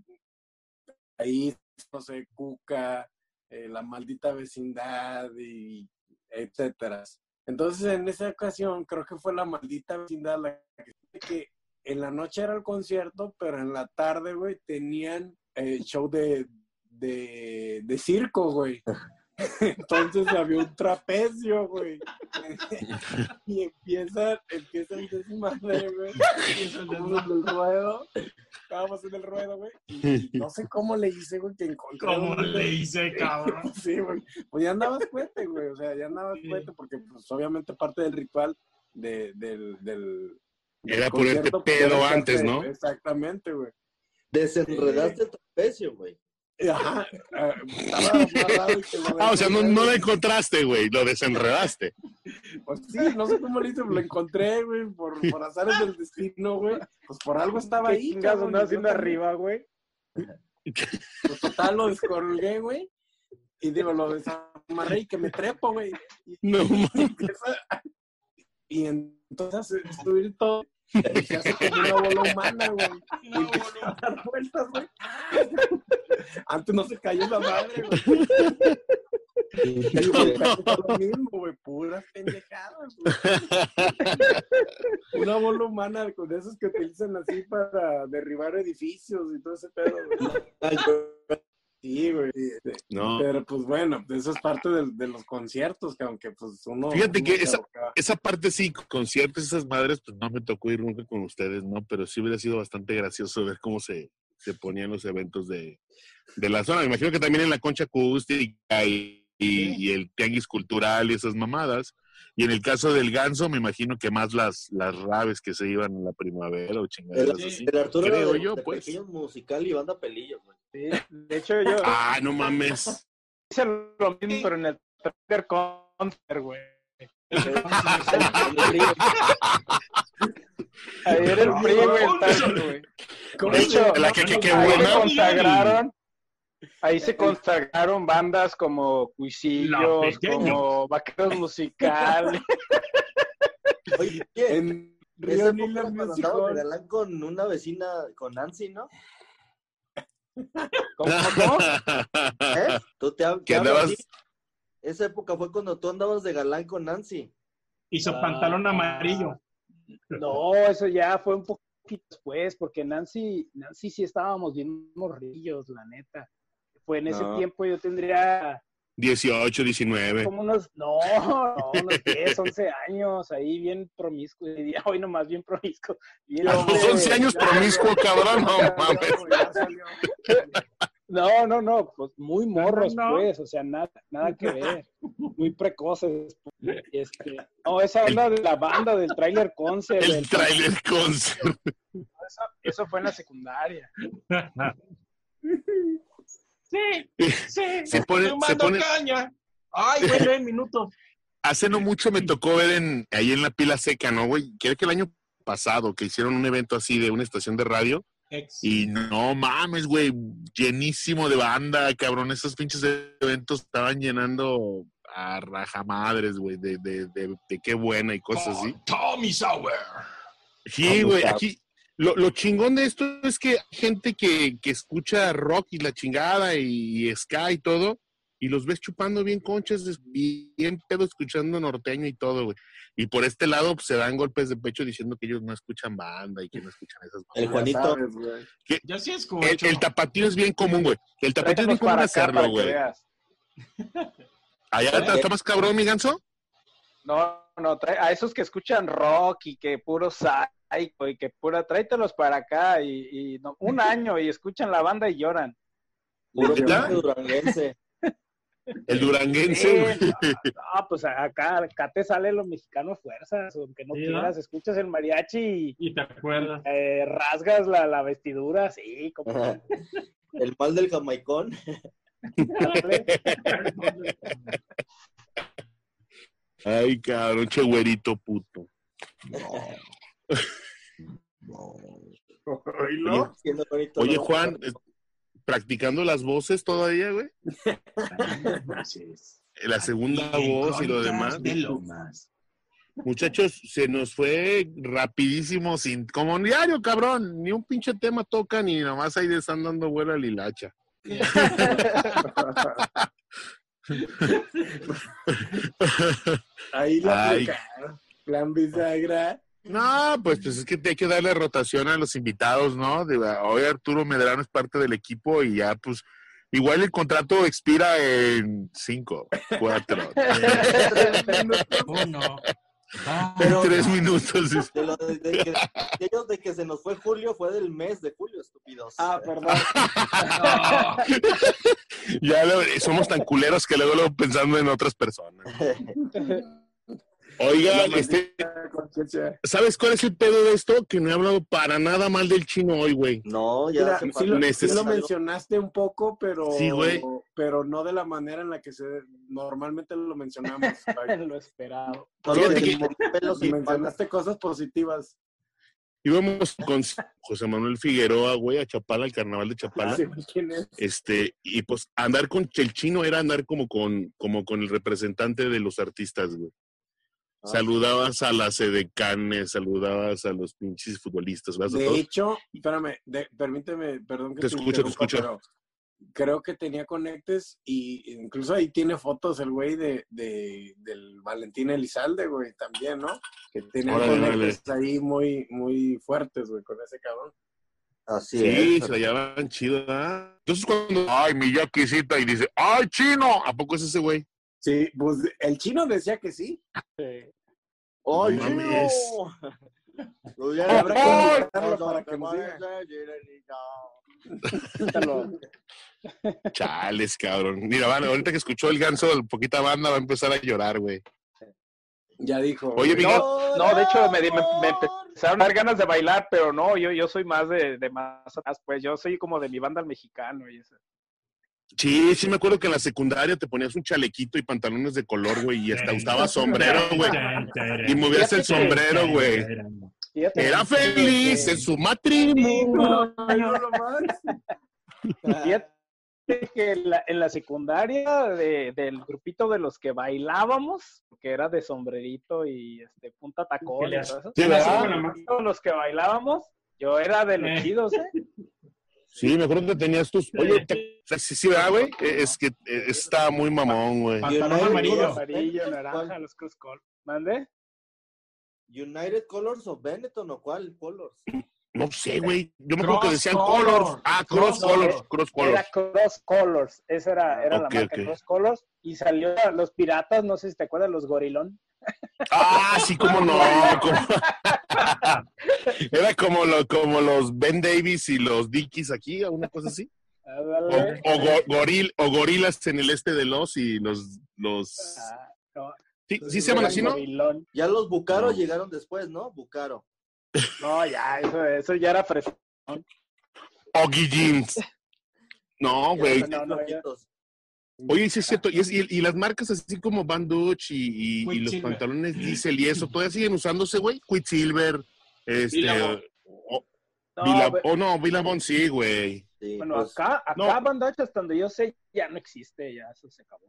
ahí, no sé, Cuca, eh, La Maldita Vecindad y etcétera. Entonces, en esa ocasión, creo que fue La Maldita Vecindad la que, en la noche era el concierto, pero en la tarde, güey, tenían eh, show de, de, de circo, güey. Entonces había un trapecio, güey. [laughs] y empieza, empieza el desmadre, güey. Estábamos en el ruedo, estábamos en el ruedo, güey. Y no sé cómo le hice, güey, que encontré. ¿Cómo un- le hice, cabrón? [laughs] Sí, güey. Pues ya andabas cuete, güey. O sea, ya andabas Sí. cuete porque, pues, obviamente parte del ritual de, del, del, del Era ponerte pues, pedo antes, ¿no? Exactamente, güey. Desenredaste el trapecio, güey. Ajá. [laughs] ah, o sea, no, no lo encontraste, güey, lo desenredaste. Pues sí, no sé cómo lo hice, lo encontré, güey, por, por azares del destino, güey. Pues por algo estaba ¿Qué ahí. cabrón, andaba haciendo arriba, güey? Pues total, lo descolgué, güey. Y digo, lo desamarré y que me trepo, güey. No, y y entonces subir todo. Y se hace como una bola humana, güey. Y No, empieza boludo. a dar vueltas, güey. Antes no se cayó esa madre, güey. [laughs] Y lo mismo, güey. Puras pendejadas, güey. Una bola humana con esos que utilizan así para derribar edificios y todo ese pedo, güey. Sí, güey. No. Pero pues bueno, eso es parte de, de los conciertos, que aunque pues uno... Fíjate uno que esa-. Esa parte sí, conciertos, esas madres, pues no me tocó ir nunca con ustedes, ¿no? Pero sí hubiera sido bastante gracioso ver cómo se, se ponían los eventos de, de la zona. Me imagino que también en la concha acústica y, y- y el tianguis cultural y esas mamadas. Y en el caso del ganso, me imagino que más las, las raves que se iban en la primavera o El, chingaderas Sí. así. el Arturo Creo de, yo, de pues. pequeño musical y banda güey. Sí, de hecho, yo Ah, no mames. hice lo mismo, pero en el Tracker Concert, güey. [laughs] Ahí era el PRI, güey, el güey. De hecho, La que- que- que consagraron, ahí se [laughs] consagraron bandas como Cuisillos, como Vaqueros Musicales. [laughs] Oye, En esa Río época Nila cuando Music andaba de Hall. galán con una vecina, con Nancy, ¿no? ¿Cómo, cómo? [laughs] ¿Eh? Tú te, hablo andabas. Esa época fue cuando tú andabas de galán con Nancy. Hizo Ah. pantalón amarillo. No, eso ya fue un poquito después, porque Nancy, Nancy sí estábamos bien morrillos, la neta. Fue en ese No. tiempo yo tendría 18, 19. como unos, no, no, unos 10, 11 años, ahí bien promiscuo, diría, hoy nomás bien promiscuo. Bien A los hombre, 11 años promiscuo, cabrón, no [laughs] mames. No, no, no, pues muy morros, no. pues, o sea, nada, nada que ver, muy precoces. Este, no, esa onda de la banda del trailer concert, El del- trailer concert. [laughs] eso, eso fue en la secundaria. [laughs] Sí, sí. [laughs] Se pone- fumando se pone- caña. Ay, güey, nueve minutos. Hace no mucho me tocó ver en, ahí en la pila seca, ¿no, güey? Creo que el año pasado que hicieron un evento así de una estación de radio Ex. y no mames, güey, llenísimo de banda, cabrón. Esos pinches eventos estaban llenando a rajamadres, güey, de, de, de, de qué buena y cosas así. Tommy Sauer. Sí, güey, aquí lo, lo chingón de esto es que hay gente que, que escucha rock y la chingada y, y ska y todo, y los ves chupando bien conchas, es bien pedo escuchando norteño y todo, güey. Y por este lado pues, se dan golpes de pecho diciendo que ellos no escuchan banda y que no escuchan esas El Ya mamadas. Juanito. sabes, güey. Yo sí El, escucho. el tapatío es bien común, güey. El tapatío es bien común hacerlo, que güey. Allá está, está más cabrón, mi ganso. No, no, trae- a esos que escuchan rock y que puro psycho y que pura, tráetelos para acá y, y no, un [laughs] año y escuchan la banda y lloran. Puro duranguense. [laughs] El duranguense, Sí, güey. no, no, pues acá, acá te sale lo mexicano fuerzas, aunque no Sí, quieras, escuchas el mariachi y Y te acuerdas. eh, rasgas la, la vestidura, sí, como Ajá. El mal del jamaicón. [laughs] Ay, cabrón, che güerito puto. [laughs] Siendo bonito, Oye, ¿no? Juan, ¿practicando las voces todavía, güey? [laughs] La segunda voz y lo demás. De. Muchachos, se nos fue rapidísimo, sin como diario, cabrón. Ni un pinche tema toca, ni nomás ahí están dando vuelo al hilacha. [laughs] Ahí la aplicaron. Plan bisagra. No, pues, pues es que hay que darle rotación a los invitados, ¿no? De- hoy Arturo Medrano es parte del equipo y ya, pues, Igual el contrato expira en cinco, cuatro, [laughs] [laughs] Uno. Ah, Pero- tres minutos. De lo de, de que, aquellos de que se nos fue julio fue del mes de julio, estúpidos. Ah, perdón. no. [laughs] Ya lo- somos tan culeros que luego lo pensando en otras personas. [laughs] Este, conciencia. ¿sabes cuál es el pedo de esto? Que no he hablado para nada mal del chino hoy, güey. No, ya Mira, sí lo, sí lo mencionaste un poco, pero, Sí, pero no de la manera en la que se normalmente lo mencionamos. [laughs] lo esperado. Fíjate que- los pelos y mencionaste cosas positivas. Íbamos con José Manuel Figueroa, güey, a Chapala, al carnaval de Chapala. Sí, ¿quién es? Este, y pues andar con el chino era andar como con, como con el representante de los artistas, güey. Ah. Saludabas a las edecanes, saludabas a los pinches futbolistas, ¿verdad? A De hecho, espérame, de- permíteme, perdón que Te escucho, te interrumpa, escucho. pero creo que tenía conectes y incluso ahí tiene fotos el güey de, de- del Valentín Elizalde, güey, también, ¿no? Que tenía Órale, conectes ahí muy, muy fuertes, güey, con ese cabrón. Así Sí, es. se la llevaban chido, ¿verdad? Entonces cuando, ay, mi yaquisita, y dice, ay, chino, ¿a poco es ese güey? Sí, pues el chino decía que sí. Sí. [laughs] ¡Ay, No invitarlo no, para no que nos diga. [laughs] Chales, cabrón. Mira, van, ahorita que escuchó el ganso, el poquita banda va a empezar a llorar, güey. Ya dijo. Oye. Miguel. No, de hecho me, me- me empezaron a dar ganas de bailar, pero no, yo, yo soy más de, de más atrás, pues yo soy como de mi banda al mexicano y eso. Sí, sí me acuerdo que en la secundaria te ponías un chalequito y pantalones de color, güey, y hasta usabas sombrero, güey. Y movías el sombrero, güey. Era feliz en su matrimonio. Fíjate que en la, en la secundaria de- del grupito de los que bailábamos, que era de sombrerito y este punta tacón y le todo eso, Sí, los que bailábamos, yo era de los Eh. chidos, ¿eh? Sí, me acuerdo que tenías tus. Oye, te- sí, sí, ¿verdad, güey? Eh, Es que eh, está muy mamón, güey. Pantalón amarillo. Amarillo, naranja, los cross. ¿Mande? United Colors o Benetton o cuál Colors. No sé, güey. Yo me acuerdo que decían color. colors. Ah, cross Cross colors, color. cross Era colors. Cross Colors, esa era, era la marca. Cross Colors, y salió los piratas, no sé si te acuerdas, los gorilón. Ah, sí, cómo no. [laughs] como- Era como, lo, como los Ben Davis y los Dickies aquí, una cosa así. O, Ándale. o, go- goril, o gorilas en el este de los y los. los... Ah, no, Sí, sí se llaman así, ¿no? gorilón. Ya los Bucaro No. llegaron después, ¿no? Bucaro. No, ya, eso, eso ya era fresco. Oggy Jeans. No, güey. No, no, ya. Oye, sí es cierto. Y, es- y- y las marcas así como Van Dutch y, y- y los pantalones Diesel y eso, todavía siguen usándose, güey. Quicksilver. Este. Billabong. o- No, Vila- güey, oh, no, sí, güey. Sí, bueno, pues, acá, acá no. Bandage, hasta donde yo sé, ya no existe, ya eso se acabó.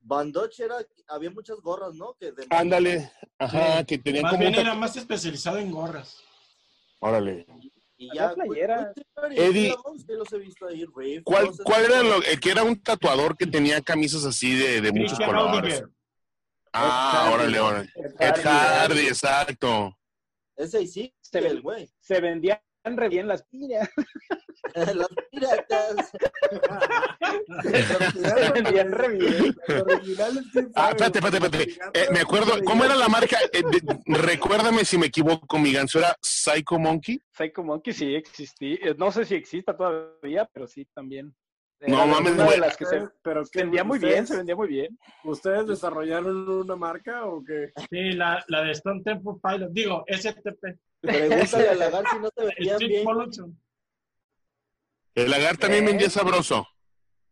Van Dutch era, había muchas gorras, ¿no? Que de- Ándale. Ajá, que tenían Más como. bien era más especializado en gorras. Órale. Y ya, y Eddie. Los he visto ahí, Reef, ¿Cuál, cuál era lo el que era un tatuador que tenía camisas así de, de muchos Christian colores? Ah, Ed órale, órale. Ed Ed Hardy, exacto. Ese sí, Se el güey. Se vendían re bien las piñas. [laughs] [laughs] Las piratas. Se [laughs] bien. Los quién Ah, espérate, espérate, los espérate. Eh, me acuerdo, ¿cómo era la marca? Eh, de- recuérdame si me equivoco, mi ganso, ¿era Psycho Monkey? Psycho Monkey sí existía. eh, No sé si exista todavía, pero sí también. No mames, de güey. las que se Pero que vendía muy bien, se vendía muy bien. ¿Ustedes desarrollaron una marca o qué? Sí, la, la de Stone Temple Pilot. Digo, STP. Pregúntale a Lagar si no te [laughs] vendían Street bien. Production. El lagar también vendía sabroso.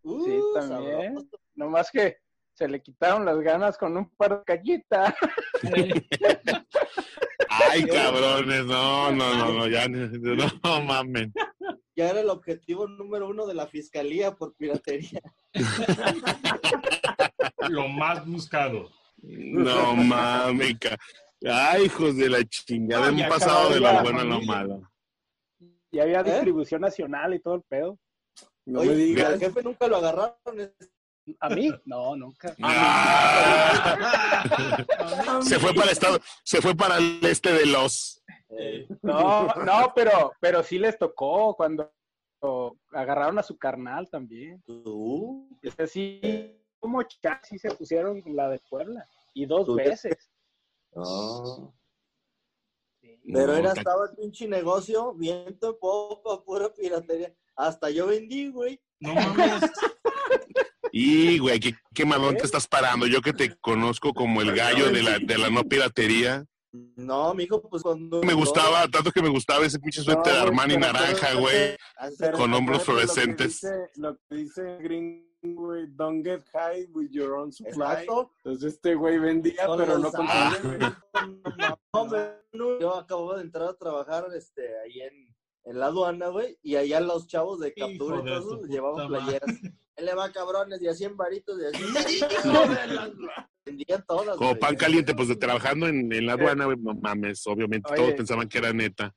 Uh, Sí, también. sabroso. Nomás que se le quitaron las ganas con un par de callitas. [laughs] Ay, cabrones, no, no, no, no, ya, no, no mamen. Ya era el objetivo número uno de la fiscalía por piratería. [laughs] Lo más buscado. No mames, Ay, hijos de la chingada, No, hemos pasado de lo bueno a lo malo. Y había ¿Eh? distribución nacional y todo el pedo. No Oye, me digas. al jefe nunca lo agarraron. ¿A mí? No, nunca. [laughs] Ah. se fue para el estado, se fue para el este de los. Eh, No, no, pero, pero sí les tocó cuando agarraron a su carnal también. Tú, Es así, como casi se pusieron la de Puebla. Y dos veces. no. Pero No, era, ta- estaba el pinche negocio, viento en popa, pura piratería. Hasta yo vendí, güey. No mames. [laughs] Y, güey, qué, qué malón te estás parando. Yo que te conozco como el gallo de la, de la no piratería. No, mijo, pues cuando... Me gustaba, tanto que me gustaba ese pinche suéter No, Armani naranja, güey. Con hombros fluorescentes. Lo que dice, lo que dice Green, güey, don't get high with your own supply. Exacto. Entonces este güey vendía, pero no consumía. [laughs] No, yo acabo de entrar a trabajar este, ahí en, en la aduana, güey, y allá los chavos de Hijo captura y todo llevaban playeras. Él le va cabrones y a 100 varitos y a 100 varitos. [laughs] Vendían todas. Como güey. pan caliente, pues de trabajando en, en la aduana, güey, no mames, obviamente Oye. todos pensaban que era neta.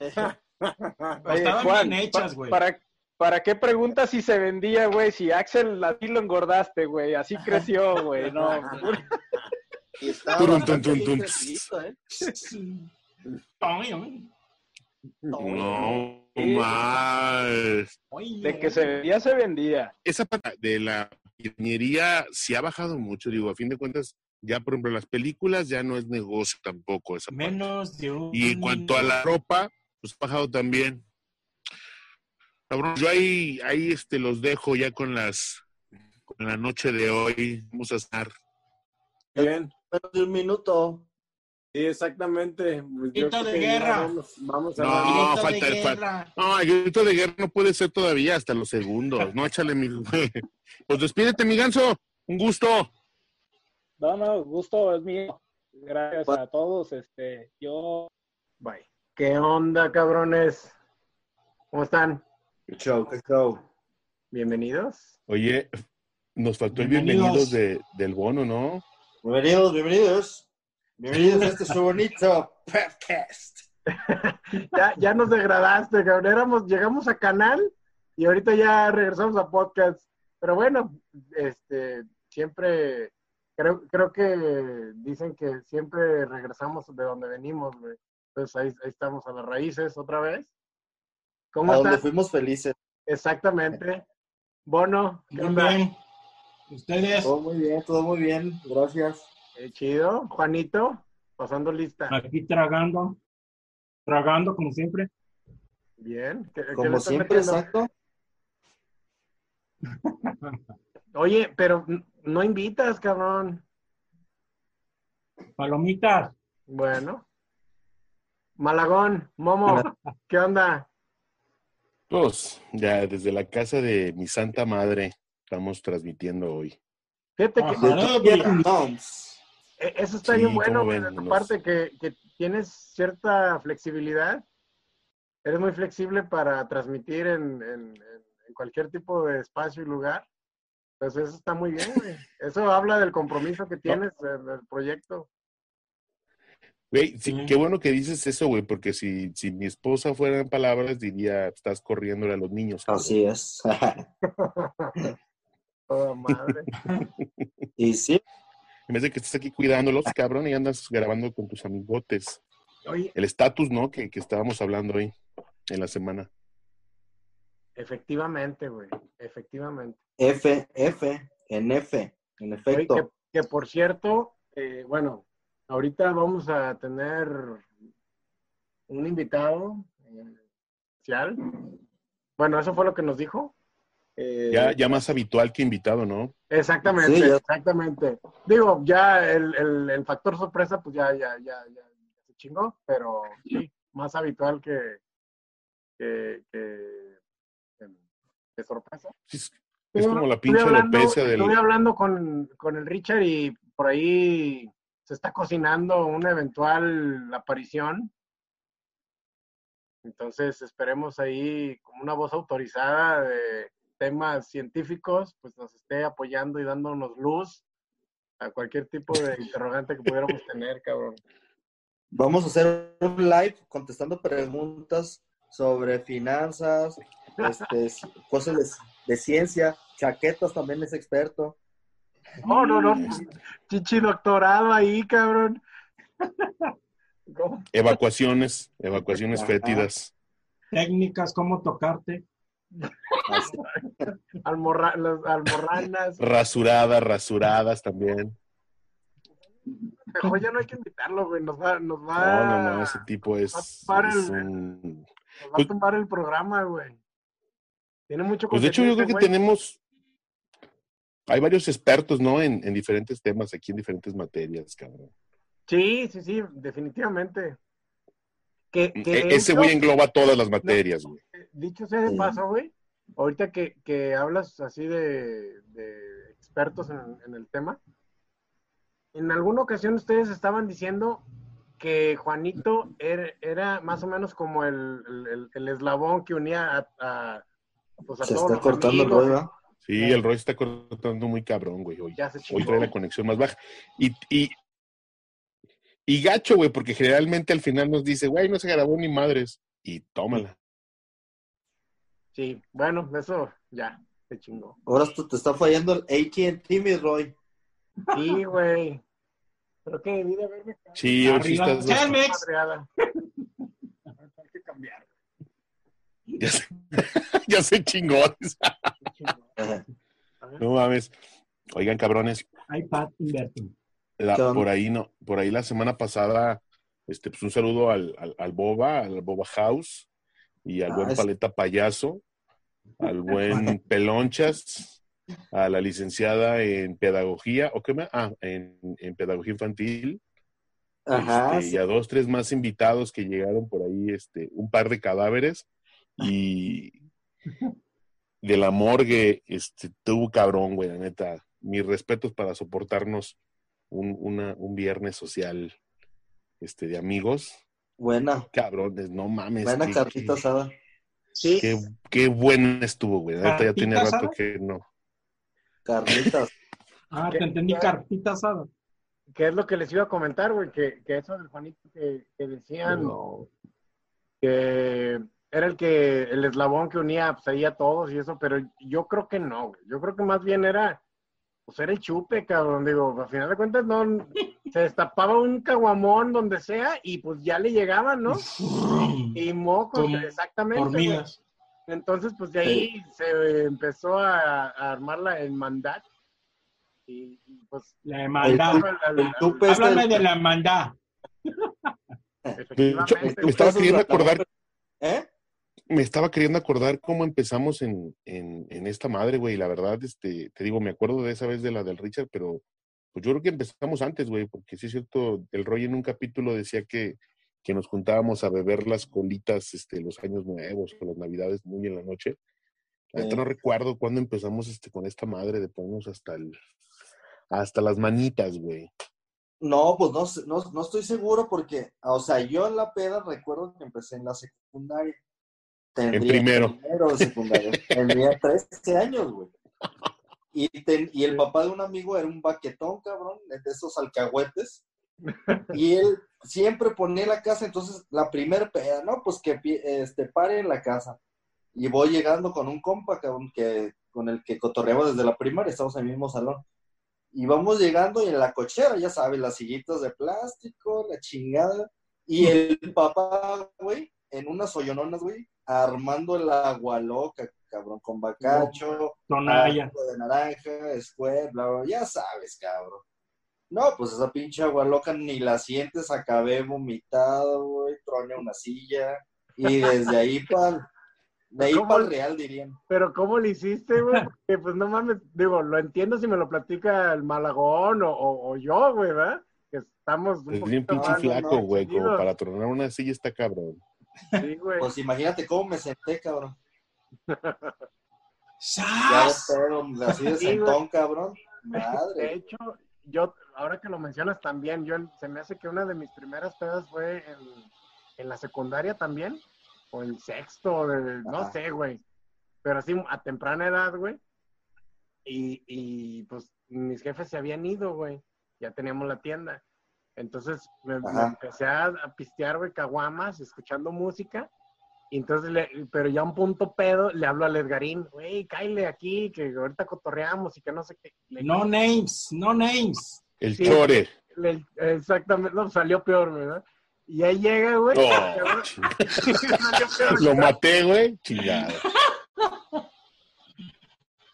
[laughs] Oye, Estaban Juan, bien hechas, pa- güey. ¿para, ¿Para qué preguntas si se vendía, güey? Si Axel, a ti lo engordaste, güey. Así creció, güey. No, [laughs] Y Turun, ¿eh? No, más. de que se vendía, se vendía. Esa parte de la ingeniería sí ha bajado mucho, digo, a fin de cuentas, ya por ejemplo las películas ya no es negocio tampoco esa parte. Menos de un. Y en cuanto a la ropa, pues ha bajado también. Cabrón, yo ahí, ahí este, los dejo ya con las con la noche de hoy. Vamos a estar. Bien. De un minuto. Sí, exactamente. Pues Grito de guerra. Vamos, vamos a No. Grito de falta el- guerra. No, el grito de guerra no puede ser todavía hasta los segundos. No, échale mi. Pues despídete, mi ganso. Un gusto. No, no, gusto es mío. Gracias a todos. Este, yo. Bye. ¿Qué onda, cabrones? ¿Cómo están? Qué show, qué show. Bienvenidos. Oye, nos faltó el Bienvenidos. bienvenidos de, del bono, ¿no? Bienvenidos, bienvenidos. Bienvenidos a este su bonito podcast. [laughs] Ya, ya nos degradaste, cabrón. Éramos, llegamos a canal y ahorita ya regresamos a podcast. Pero bueno, este, siempre, creo, creo que dicen que siempre regresamos de donde venimos, güey. Entonces ahí, ahí estamos a las raíces otra vez. ¿Cómo A donde fuimos felices. Exactamente. Bono, ¿qué Muy onda? bien. Ustedes, Todo muy bien, todo muy bien. Gracias. Eh, chido. Juanito, pasando lista. aquí tragando. Tragando, como siempre. Bien. ¿Qué- qué Como estás siempre, metiendo? exacto. [laughs] Oye, pero no invitas, cabrón. Palomitas. Bueno. Malagón, Momo, ¿qué onda? Pues ya desde la casa de mi santa madre estamos transmitiendo hoy. Fíjate que. Vietnams. e- eso está Sí, bien bueno, ¿cómo güey, ven? de tu parte que, que tienes cierta flexibilidad. Eres muy flexible para transmitir en, en- en- en cualquier tipo de espacio y lugar. Pues eso está muy bien, güey. Eso habla del compromiso que tienes en el proyecto. Güey, sí, Sí. qué bueno que dices eso, güey, porque si, si mi esposa fuera en palabras, diría, estás corriéndole a los niños. cabrón". Así es. Toda [laughs] madre. [laughs] y sí, En vez de que estés aquí cuidándolos, cabrón, y andas grabando con tus amigotes. Oye, El estatus, ¿no? Que, que estábamos hablando hoy en la semana. efectivamente, güey. Efectivamente. F, F, en F, en Oye, efecto. que, que por cierto, eh, bueno, ahorita vamos a tener un invitado eh, especial. Bueno, eso fue lo que nos dijo. Eh, Ya, ya más habitual que invitado, ¿no? Exactamente, Sí, exactamente. Digo, ya el, el- el factor sorpresa, pues ya, ya, ya, ya se chingó, pero sí, más habitual que, que, que, que sorpresa. Sí, Es, es como la pinche alopecia del... Estuve hablando con, con el Richard y por ahí se está cocinando una eventual aparición. Entonces esperemos ahí como una voz autorizada de temas científicos, pues nos esté apoyando y dándonos luz a cualquier tipo de [laughs] interrogante que pudiéramos tener, cabrón. Vamos a hacer un live contestando preguntas sobre finanzas, [laughs] este, cosas de, de ciencia. Chaquetas también es experto. No, no, no. [laughs] Chichi doctorado ahí, cabrón. Evacuaciones, evacuaciones Ajá. fétidas. Técnicas, cómo tocarte. [laughs] Almorra- las almorranas. Rasuradas, rasuradas también. Mejor ya no hay que invitarlo, güey. Nos va, nos va, No, no, no, ese tipo es, Para es el- un... nos va a tumbar el programa, güey. Tiene mucho Pues de hecho yo creo que güey. tenemos... Hay varios expertos, ¿no? En, en diferentes temas, aquí en diferentes materias, cabrón. Sí, sí, sí, definitivamente. Que, que E- ese güey engloba todas las materias, güey. dicho sea de Sí. paso, güey, ahorita que, que hablas así de, de expertos en, en el tema, en alguna ocasión ustedes estaban diciendo que Juanito era, era más o menos como el, el- el- el eslabón que unía a, a, pues a Se todos está los cortando el amigos. rollo, ¿verdad? Sí, el Roy está cortando muy cabrón, güey, hoy. Hoy trae la conexión más baja. Y, y, y gacho, güey, porque generalmente al final nos dice, güey, no se grabó ni madres. Y tómala. Sí, bueno, eso ya, se chingó. Ahora esto te está fallando el AT&T, mi Roy. Sí, güey. Pero que debí de haberme Sí, a ver si Arriba. estás... Hay que cambiar. Ya se, [laughs] ya se chingó. [laughs] Ajá. No mames. Oigan, cabrones, iPad por ahí no, por ahí la semana pasada, este, pues un saludo al, al, al Boba, al Boba House y al Ah, buen es- Paleta Payaso, al buen [laughs] Pelonchas, a la licenciada en pedagogía, ¿o qué más? Ah, en, en pedagogía infantil, Ajá. este, y a dos, tres más invitados que llegaron por ahí, este, un par de cadáveres y de la morgue, este, tuvo cabrón, güey, la neta. Mis respetos para soportarnos un, una- un viernes social, este, de amigos. Buena. Cabrones, no mames. Buena qué- carnita qué- asada. Sí, Qué, qué buena estuvo, güey. La neta ya tiene ¿Carnita rato asada? que no. Carnitas. [laughs] Ah, ¿Qué? te entendí carpita asada. que es lo que les iba a comentar, güey, que, que eso del Juanito que, que decían No. que era el que, el eslabón que unía pues, ahí a todos y eso, pero yo creo que no, güey. Yo creo que más bien era, pues era el chupe, cabrón. Digo, al final de cuentas, no, [laughs] se destapaba un caguamón donde sea y pues ya le llegaban, ¿no? [laughs] Y mocos, exactamente. güey. Hormigas. Entonces, pues de ahí se empezó a, a armar la hermandad. Y, y, pues. La hermandad. Háblame el- de la hermandad. [laughs] Efectivamente, me estaba queriendo acordar, ¿Eh? Me estaba queriendo acordar cómo empezamos en, en, en esta madre, güey. La verdad, este, te digo, me acuerdo de esa vez de la del Richard, pero pues yo creo que empezamos antes, güey, porque sí es cierto, el Roy en un capítulo decía que, que nos juntábamos a beber las colitas, este, los años nuevos o las navidades muy en la noche. Sí. no recuerdo cuándo empezamos este, con esta madre de ponernos hasta el, hasta las manitas, güey. No, pues no, no, no estoy seguro porque, o sea, yo en la peda recuerdo que empecé en la secundaria. Tendría primero. primero de secundaria. [laughs] Tendría 13 años, güey. Y, ten- y el papá de un amigo era un baquetón, cabrón, de esos alcahuetes. Y él siempre ponía la casa, entonces la primer peda, ¿no? Pues que este, pare en la casa. Y voy llegando con un compa, cabrón, que, con el que cotorreaba desde la primaria, estamos en el mismo salón. Y vamos llegando y en la cochera, ya sabes, las sillitas de plástico, la chingada. Y el papá, güey, en unas hoyononas, güey, armando el agua loca, cabrón, con bacacho, jugo de naranja, square, bla, bla, ya sabes, cabrón. No, pues esa pinche agua loca ni la sientes, acabé vomitado, güey, troné una silla. Y desde ahí [laughs] para de ahí ¿Cómo para el real, dirían. Pero ¿cómo le hiciste, güey? Porque pues no mames, digo, lo entiendo si me lo platica el Malagón o, o- o yo, güey, ¿verdad? Que estamos un Es bien pinche flaco, güey, como para tronar una silla está cabrón. Sí, güey. Pues imagínate cómo me senté, cabrón. Ya de ¡Sas! pedo, así de Sí, sentón, cabrón. De Madre. hecho, yo, ahora que lo mencionas también, yo se me hace que una de mis primeras pedas fue en, en la secundaria también, o en sexto, de- no sé, güey. Pero así a temprana edad, güey. Y, y pues mis jefes se habían ido, güey. Ya teníamos la tienda. Entonces me, empecé a, a pistear, güey, caguamas, escuchando música. Y entonces, le- pero ya a un punto pedo, le hablo al Edgarín, güey, cáile aquí, que ahorita cotorreamos y que no sé qué. Le- No names, no names. El Sí. chore. le- exactamente, no, salió peor, ¿verdad? Y ahí llega, güey. Oh, [laughs] peor. Lo maté, güey. Chingado.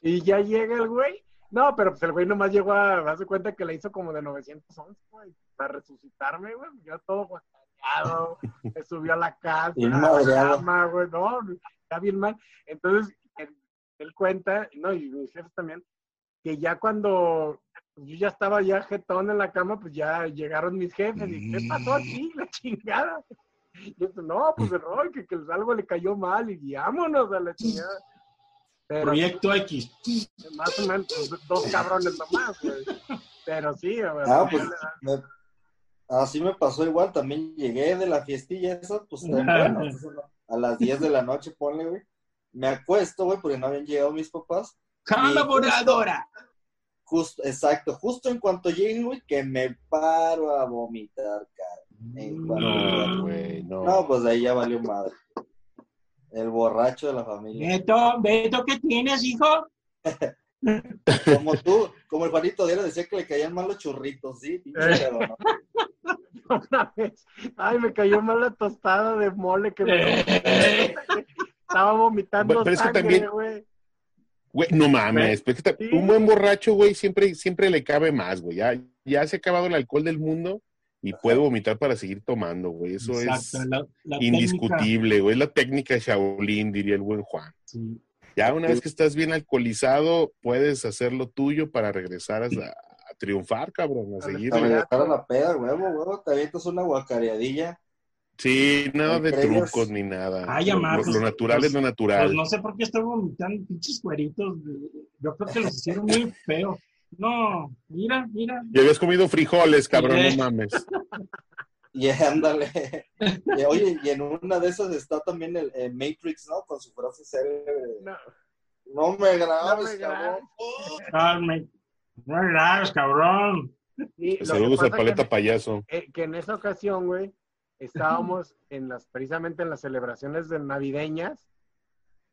Y ya llega el güey. No, pero pues el güey nomás llegó a darse cuenta que le hizo como de 911, güey, para resucitarme, güey. Yo todo guacareado, [laughs] me subió a la casa, a la cama, güey, no, está bien mal. Entonces, él, él cuenta, no, y mis jefes también, que ya cuando yo ya estaba ya jetón en la cama, pues ya llegaron mis jefes y ¿qué pasó aquí? La chingada. [laughs] Y yo, no, pues el Roy, que, que algo le cayó mal y vámonos a la [laughs] chingada. Pero Proyecto X. más o menos pues, dos cabrones nomás, güey. Pero sí, güey. Ah, pues me- así me pasó igual. También llegué de la fiestilla esa, pues temprano, [laughs] pues, a las 10 de la noche, ponle, güey. Me acuesto, güey, porque no habían llegado mis papás. Colaboradora. Justo, exacto, justo en cuanto llegue, güey, que me paro a vomitar, cara. En cuanto No, güey, no. No, pues de ahí ya valió madre. El borracho de la familia. Beto, Beto, ¿qué tienes, hijo? [laughs] Como tú, como el Juanito Diario decía que le caían mal los churritos, ¿sí? Pinche pedo, ¿no? [laughs] una vez, ay, me cayó mal la tostada de mole que me estaba vomitando Pero es que sangre, también- güey. Güey, no mames, pero es que ta- Sí. un buen borracho, güey, siempre, siempre le cabe más, güey. Ya, ya se ha acabado el alcohol del mundo y puede vomitar para seguir tomando, güey. Eso es Exacto, la- la indiscutible, güey. Es la técnica de técnica, Shaolin, diría el buen Juan. sí. Ya una vez que estás bien alcoholizado, puedes hacer lo tuyo para regresar a, a triunfar, cabrón, a seguir. A regresar a la peda, huevo, huevo, te avientas una guacareadilla. Sí, nada de trucos ni nada. Ay, amar, lo, pues, lo natural pues, es lo natural. Pues no sé por qué estoy vomitando pinches cueritos. Yo creo que los hicieron muy feos. No, mira, mira. Y habías comido frijoles, cabrón, no mames. [laughs] Y ándale. Y, oye, y en una de esas está también el, el Matrix, ¿no? Con su frase célebre. No, No me grabes, No me cabrón. No hagas, cabrón. y lo que Saludos al paleta que, payaso. eh, que en esa ocasión, güey, estábamos [laughs] en las, precisamente en las celebraciones de navideñas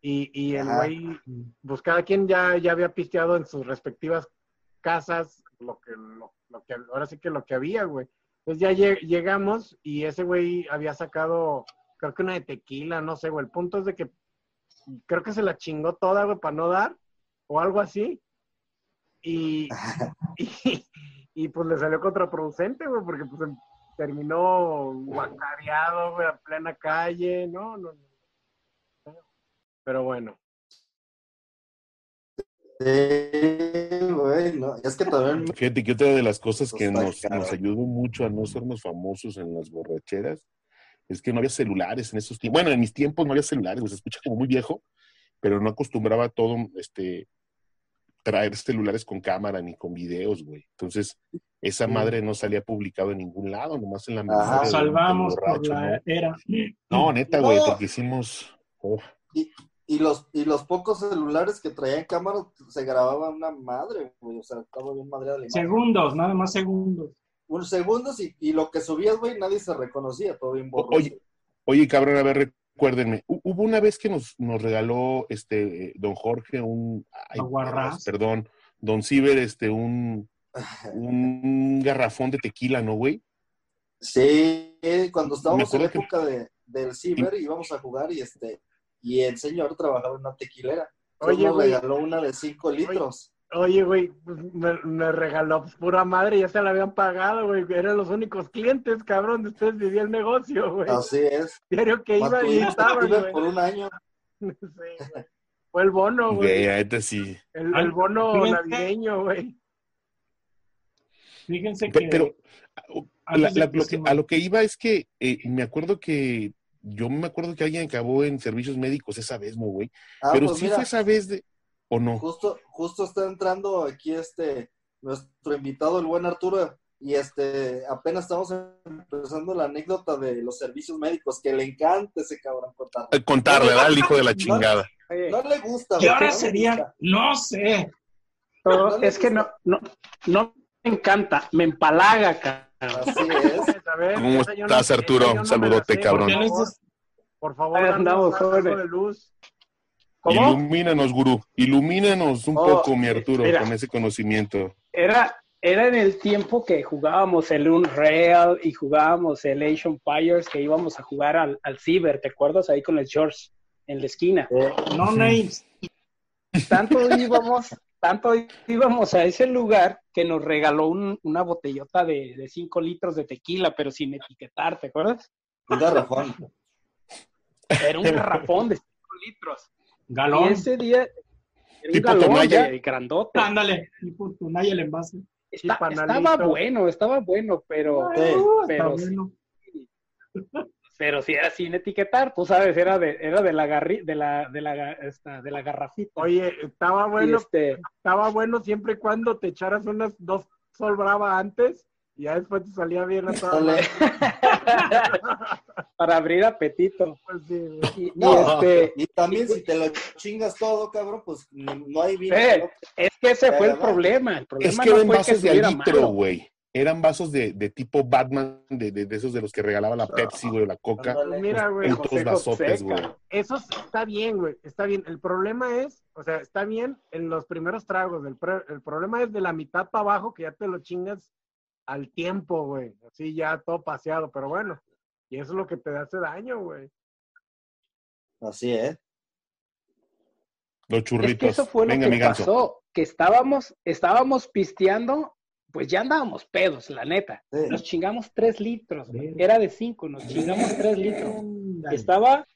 y, y el güey, pues cada quien ya, ya había pisteado en sus respectivas casas lo que, lo, lo que, ahora sí que lo que había, güey. Entonces ya lleg- llegamos y ese güey había sacado, creo que una de tequila, no sé, güey. El punto es de que creo que se la chingó toda, güey, para no dar, o algo así. Y, [laughs] y, y, pues le salió contraproducente, güey, porque pues em- terminó guacareado, güey, a plena calle, no, no, no. Pero bueno, güey, no. Es que también Fíjate que otra de las cosas que nos, nos ayudó mucho a no sernos famosos en las borracheras es que no había celulares en esos tiempos. Bueno, en mis tiempos no había celulares, pues, se escucha como muy viejo, pero no acostumbraba a todo este traer celulares con cámara ni con videos, güey. Entonces, esa madre no salía publicado en ningún lado, nomás en la Ajá. del- Salvamos por la era. ¿no? No, neta, güey, No. porque hicimos... oh, Y los, y los pocos celulares que traían cámara se grababa una madre, güey. O sea, estaba bien madreada la imagen. Segundos, nada más segundos. Unos segundos y, y lo que subías, güey, nadie se reconocía, todo bien borroso. Oye, Oye, cabrón, a ver, recuérdenme. hu- Hubo una vez que nos, nos regaló este eh, don Jorge un. ay, Aguarrás. perdón, don Ciber, este, un, un garrafón de tequila, ¿no, güey? Sí, cuando estábamos en la que- época de, del ciber íbamos a jugar y este y el señor trabajaba en una tequilera. Entonces Oye, nos güey. regaló una de 5 litros. oye, güey, pues, me, me regaló pues, pura madre, ya se la habían pagado, güey, eran los únicos clientes, cabrón, de ustedes vivía el negocio, güey. Así es. Diario que iba y ciber güey. por un año. [laughs] Sí, güey. Fue el bono, Güey, güey. ahorita sí. El, el bono navideño, güey. Fíjense que. Pe- Pero la- lo que, a lo que iba es que eh, me acuerdo que. Yo me acuerdo que alguien acabó en servicios médicos esa vez, ¿no, güey? Ah, Pero pues sí mira, fue esa vez de. ¿O no? justo, justo está entrando aquí este nuestro invitado, el buen Arturo, y este apenas estamos empezando la anécdota de los servicios médicos, que le encanta ese cabrón contar. Eh, Contar, ¿verdad? El hijo de la [laughs] chingada. Oye, No le gusta, Y güey, ahora no sería, gusta. no sé. todo- no es que no, no, no me encanta, me empalaga, cabrón. Así es. A ver, ¿Cómo estás, Arturo? Saludote, sé, cabrón. Por favor, Ahí andamos, de luz. ¿Cómo? Ilumínanos, gurú. Ilumínanos un Oh, poco, mi Arturo, mira. con ese conocimiento. Era, era en el tiempo que jugábamos el Unreal y jugábamos el of Empires, que íbamos a jugar al, al Ciber, ¿te acuerdas? Ahí con el George en la esquina. Eh, No names. tanto [laughs] íbamos, tanto íbamos a ese lugar que nos regaló un- una botellota de, de 5 litros de tequila, pero sin etiquetar, ¿te acuerdas? Un garrafón. Era un garrafón de 5 litros. Y Galón. ese día era un ¿Tipo galón Tonaya? de grandote. Ándale. Tipo Tonaya el envase. Está- estaba bueno, estaba bueno, pero, Sí. pero, Está bueno. Pero si era sin etiquetar, tú sabes, era de, era de la garri, de la, de la, esta, de la garrafita. Oye, estaba bueno, este, estaba bueno siempre y cuando te echaras unas dos sol brava antes y ya después te salía bien a toda [laughs] para abrir apetito. Pues sí. Y, y No, este, Y también si te lo chingas todo, cabrón, pues no, hay vino. Eh, ¿no? es que ese fue el problema. El problema Es que no eran fue que de litro, güey. Eran vasos de, de tipo Batman, de, de, de esos de los que regalaba la Pepsi, güey, o la Coca. Ándale. Mira, güey, vasotes, güey. eso está bien, güey, está bien. El problema es, o sea, está bien en los primeros tragos. El, pre- el problema es de la mitad para abajo que ya te lo chingas al tiempo, güey. Así ya todo paseado, pero bueno. Y eso es lo que te hace daño, güey. Así es. Los Es que churritos. eso fue lo Venga, que mi pasó, que estábamos, estábamos pisteando, pues ya andábamos pedos, la neta. Sí. Nos chingamos tres litros, güey. era de cinco, nos chingamos tres litros. Estaba,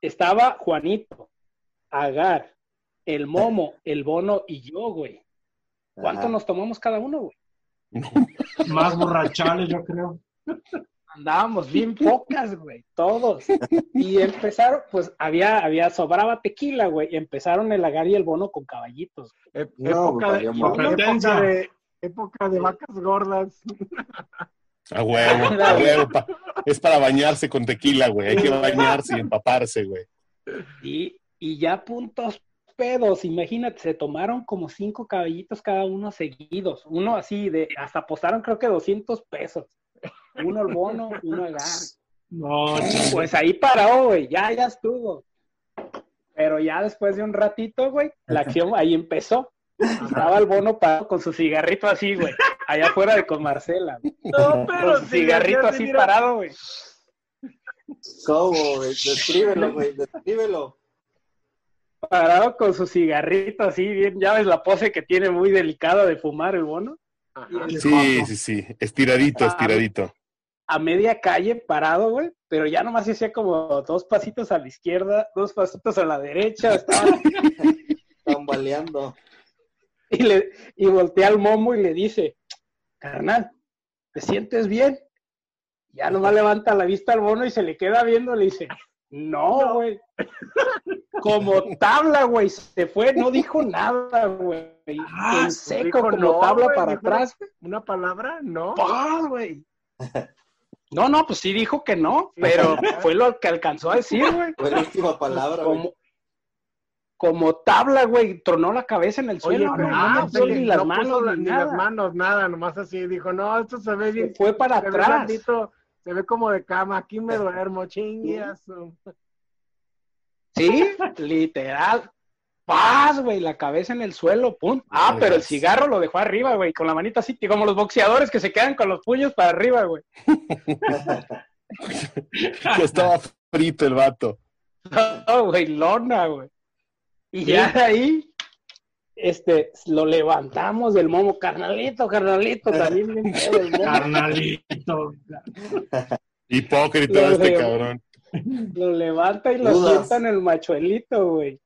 estaba Juanito, Agar, el Momo, el Bono y yo, güey. ¿Cuánto Ajá. nos tomamos cada uno, güey? [laughs] Más borrachales, yo creo. Andábamos [laughs] bien pocas, güey, todos. Y empezaron, pues había, había, sobraba tequila, güey. Y empezaron el agar y el bono con caballitos. No, época, de, valió madre. Competencia. época, de, época de vacas gordas. [laughs] A huevo, a huevo. pa- Es para bañarse con tequila, güey. Hay que bañarse y empaparse, güey. Y, y ya puntos pedos, imagínate, se tomaron como cinco caballitos cada uno seguidos. Uno así de, hasta apostaron creo que 200 pesos. Uno el bono, uno agar. No, chingada. Pues ahí paró, güey, ya, ya estuvo. Pero ya después de un ratito, güey, la acción ahí empezó. Estaba el bono parado con su cigarrito así, güey, allá afuera de con Marcela. güey. No, pero Con su cigarrito así mira, parado, güey. ¿Cómo, güey? Descríbelo, güey. Descríbelo. Parado con su cigarrito así, bien, ya ves la pose que tiene muy delicada de fumar el bono. Ajá. Sí, sí, sí. Estiradito, estiradito. a media calle parado, güey, pero ya nomás hacía como dos pasitos a la izquierda, dos pasitos a la derecha, estaba- Tambaleando. [laughs] y, le, y voltea al momo y le dice, carnal, ¿te sientes bien? Ya nomás levanta la vista al mono y se le queda viendo, le dice, no, güey. Como tabla, güey, se fue, no dijo nada, güey. Ah, en seco, como no, tabla güey, para atrás, Una palabra, no. ¡Pah, güey! [laughs] No, no, pues sí dijo que no, pero fue lo que alcanzó a decir, güey. Fue la última palabra, güey. Como, como tabla, güey, tronó la cabeza en el Oye, suelo, pero ah, no oye, ni las no manos ni ni las nada. manos, nada, nomás así dijo, no, esto se ve bien, Fue para se ve atrás. blandito, se ve como de cama, aquí me duermo, chinguias. [laughs] Sí, literal. Paz, güey, la cabeza en el suelo, pum. Ah, pero el cigarro lo dejó arriba, güey, con la manita así, como los boxeadores que se quedan con los puños para arriba, güey. [laughs] Ya estaba frito el vato. [laughs] No, güey, lona, güey. Y ya de ahí, este, lo levantamos del momo, carnalito, carnalito, [laughs] también bien pedo el momo. Carnalito. [laughs] Hipócrita Lo este cabrón. Lo levanta y lo Dudas. sienta en el machuelito, güey.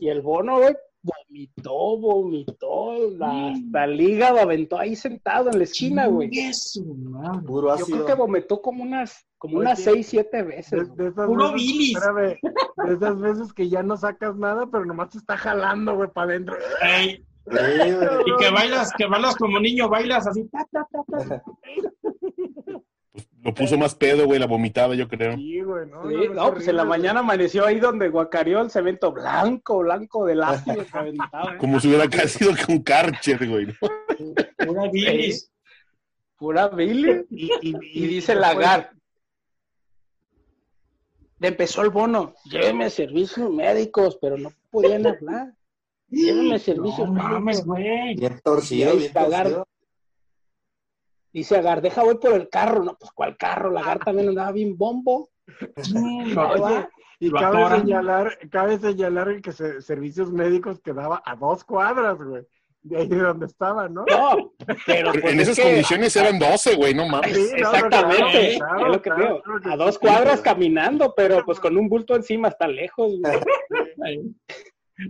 Y el bono, güey, vomitó, vomitó, la- hasta el hígado aventó ahí sentado en la esquina, güey. Eso, madre. Puro Yo ácido. creo que vomitó como unas, como Oye, unas seis, siete veces. De, de Puro veces, bilis. espérame, de esas veces que ya no sacas nada, pero nomás te está jalando, güey, para adentro. [laughs] Y que bailas, que bailas como niño, bailas así. ta, ta, ta, ta. [laughs] Lo puso más pedo, güey, la vomitada, yo creo. Sí, güey, no, Sí, no, no, es pues en la mañana amaneció ahí donde guacareó el cemento blanco, blanco del ácido que aventaba. ¿eh? Como si hubiera sido con Karcher, güey. Pura bilis. Pura Billy. Y, y- Y dice Lagar. Le empezó el bono. Lléveme servicios médicos, pero no podían hablar. Lléveme servicios No mames, médicos. güey. Bien torcido, bien torcido. Dice Agar, deja voy por el carro. No, pues ¿cuál carro? Lagar [laughs] también andaba bien bombo. No. Y Lo cabe atoran. señalar, cabe señalar que se- servicios médicos quedaba a dos cuadras, güey. De ahí de donde estaba, ¿no? No, pero pues en es esas que- condiciones eran 12, güey, no mames. Sí, no, Exactamente, claro, es lo que claro, digo. claro que A dos cuadras caminando, pero pues con un bulto encima está lejos, güey. [laughs]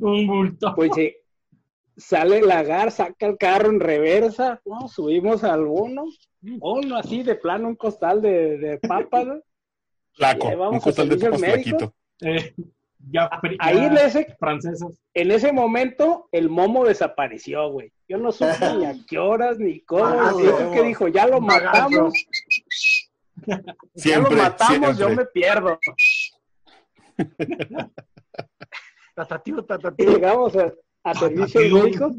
Un bulto. Pues sí, sale la gar, saca el carro en reversa, no, subimos al bono, bono así de plano, un costal de, de papas, ¿no? Flaco, Y ahí un a costal de papas flaquito. Eh, ya, Ahí ya en ese, en ese momento el momo desapareció, güey. Yo no supe ni a qué horas ni cómo, Ah, y dijo huevo. que dijo, ya lo matamos, Siempre, ya lo matamos, yo me pierdo. Tatatio, [laughs] Y tatatio. llegamos a, a servicios Tío. médicos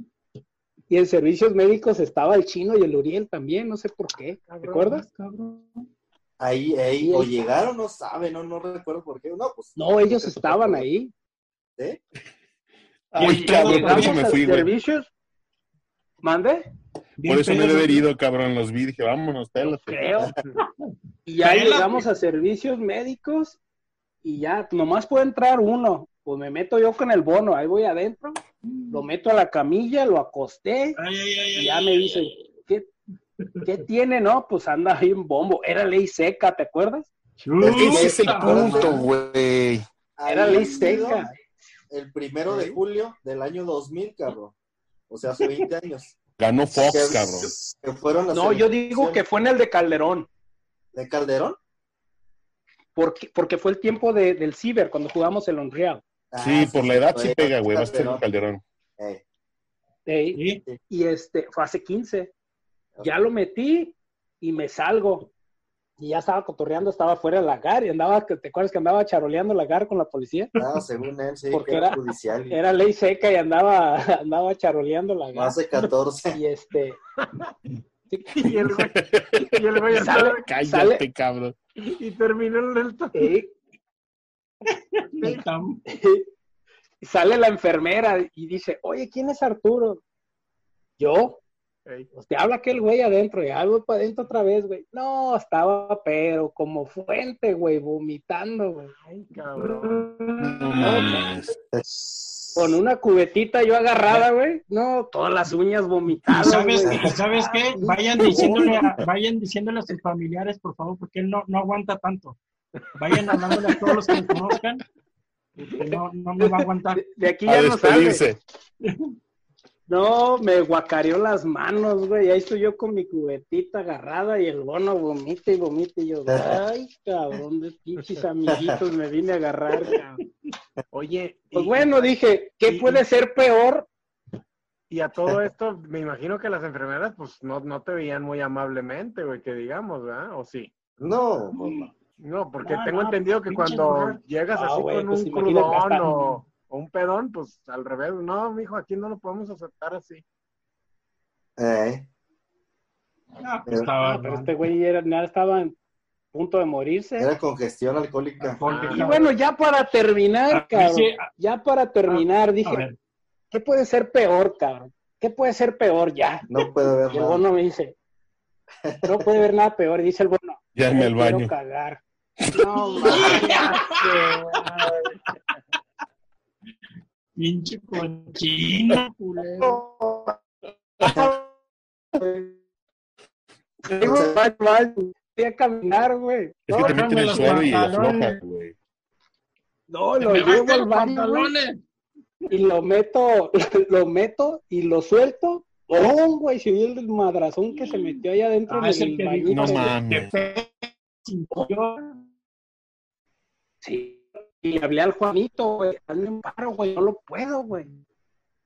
y en servicios médicos estaba el chino y el Uriel también, no sé por qué, ¿te acuerdas? Ahí, ahí, o llegaron, no sabe, no, no recuerdo por qué. No, pues. No, ellos estaban ahí. ¿Eh? Muy cabrón, por eso me fui, güey. servicios. ¿Mande? Bien Por eso me pedo. debe haber ido, cabrón. Los vi, dije, vámonos, pélate. Creo. [laughs] Y ya llegamos a servicios médicos y ya nomás puede entrar uno. Pues me meto yo con el bono, ahí voy adentro, lo meto a la camilla, lo acosté Ay, ay, ay, y ay, ya me ay, ay. ¿qué, ¿qué tiene, no? Pues anda ahí un bombo. Era ley seca, ¿te acuerdas? Ese es el punto, güey. Era ley seca. El primero de julio del año 2000, cabrón. O sea, hace 20 años. Ganó Fox, Que- cabrón. Que fueron las No, yo digo que fue en el de Calderón, ¿De Calderón? porque, porque fue el tiempo de- del ciber, cuando jugamos el Unreal. Ah, Sí, por la edad sí pega, güey. Va a ser Calderón. Calderón. Ey, Sí. y este, fue hace 15. Ya lo metí y me salgo. Y ya estaba cotorreando, estaba fuera de la GAR y andaba, ¿te acuerdas que andaba charoleando la GAR con la policía? ah, según él, sí, Porque que era era- judicial. y Era ley seca y andaba, [laughs] andaba charoleando la GAR. Hace 14. Y este, [laughs] Y el güey, y el güey [laughs] Sale- Cállate, Sale- cabrón. y terminó el del eh, [laughs] [laughs] Sale la enfermera y dice, oye, ¿quién es Arturo? Yo. Ey. Pues te habla aquel güey adentro, y voy para adentro otra vez, güey. No, estaba pero como fuente, güey, vomitando, güey. Ay, cabrón. No mames. Con una cubetita yo agarrada, güey. No, todas las uñas ¿Y vomitadas, sabes, güey. y sabes qué? Vayan diciéndole, a, vayan diciéndole a sus familiares, por favor, porque él no, no aguanta tanto. Vayan hablándole a todos los que lo conozcan. No, no me va a aguantar. De, aquí A ya no sale. despedirse. No, me guacareó las manos, güey. Ahí estoy yo con mi cubetita agarrada y el bono vomita y vomita. Y yo, [laughs] ay, cabrón, de pinches amiguitos me vine a agarrar, cabrón. Oye, Pues y- bueno, dije, ¿qué y- puede ser peor? Y a todo esto, me imagino que las enfermeras, pues, no, no te veían muy amablemente, güey, que digamos, ¿verdad? ¿O sí? No, pues no. Porque No, tengo no, entendido que pinche cuando mujer. llegas Ah, así con pues un crudón o, o un pedón, pues al revés. No, mijo, aquí no lo podemos aceptar así. Eh, Ah, pues estaba, Pero este güey era- ya estaba en punto de morirse. era congestión alcohólica. Alcohólica. Y bueno, ya para terminar, Ah, cabrón, sí, ah. ya para terminar, a dije, ver, ¿qué puede ser peor, cabrón? ¿Qué puede ser peor ya? No puede ver Y el nada. bono me dice, no puede haber nada peor. Y dice el bono, Ya en "Me el quiero baño. cagar. No, mames, pinche cochino, culero. Digo, "Vaya, vaya, voy a caminar, güey. Es que No, te no, meten el los suelo y aflojas, güey. No, lo Me llevo al los baño, güey, y lo meto, [laughs] lo meto y lo suelto. ¡Oh, güey! Se vio el madrazón que se metió allá adentro Ah, es en el el que bañito. No mames. Sí. Y le hablé al Juanito, güey, hazme un paro, güey, no lo puedo, güey.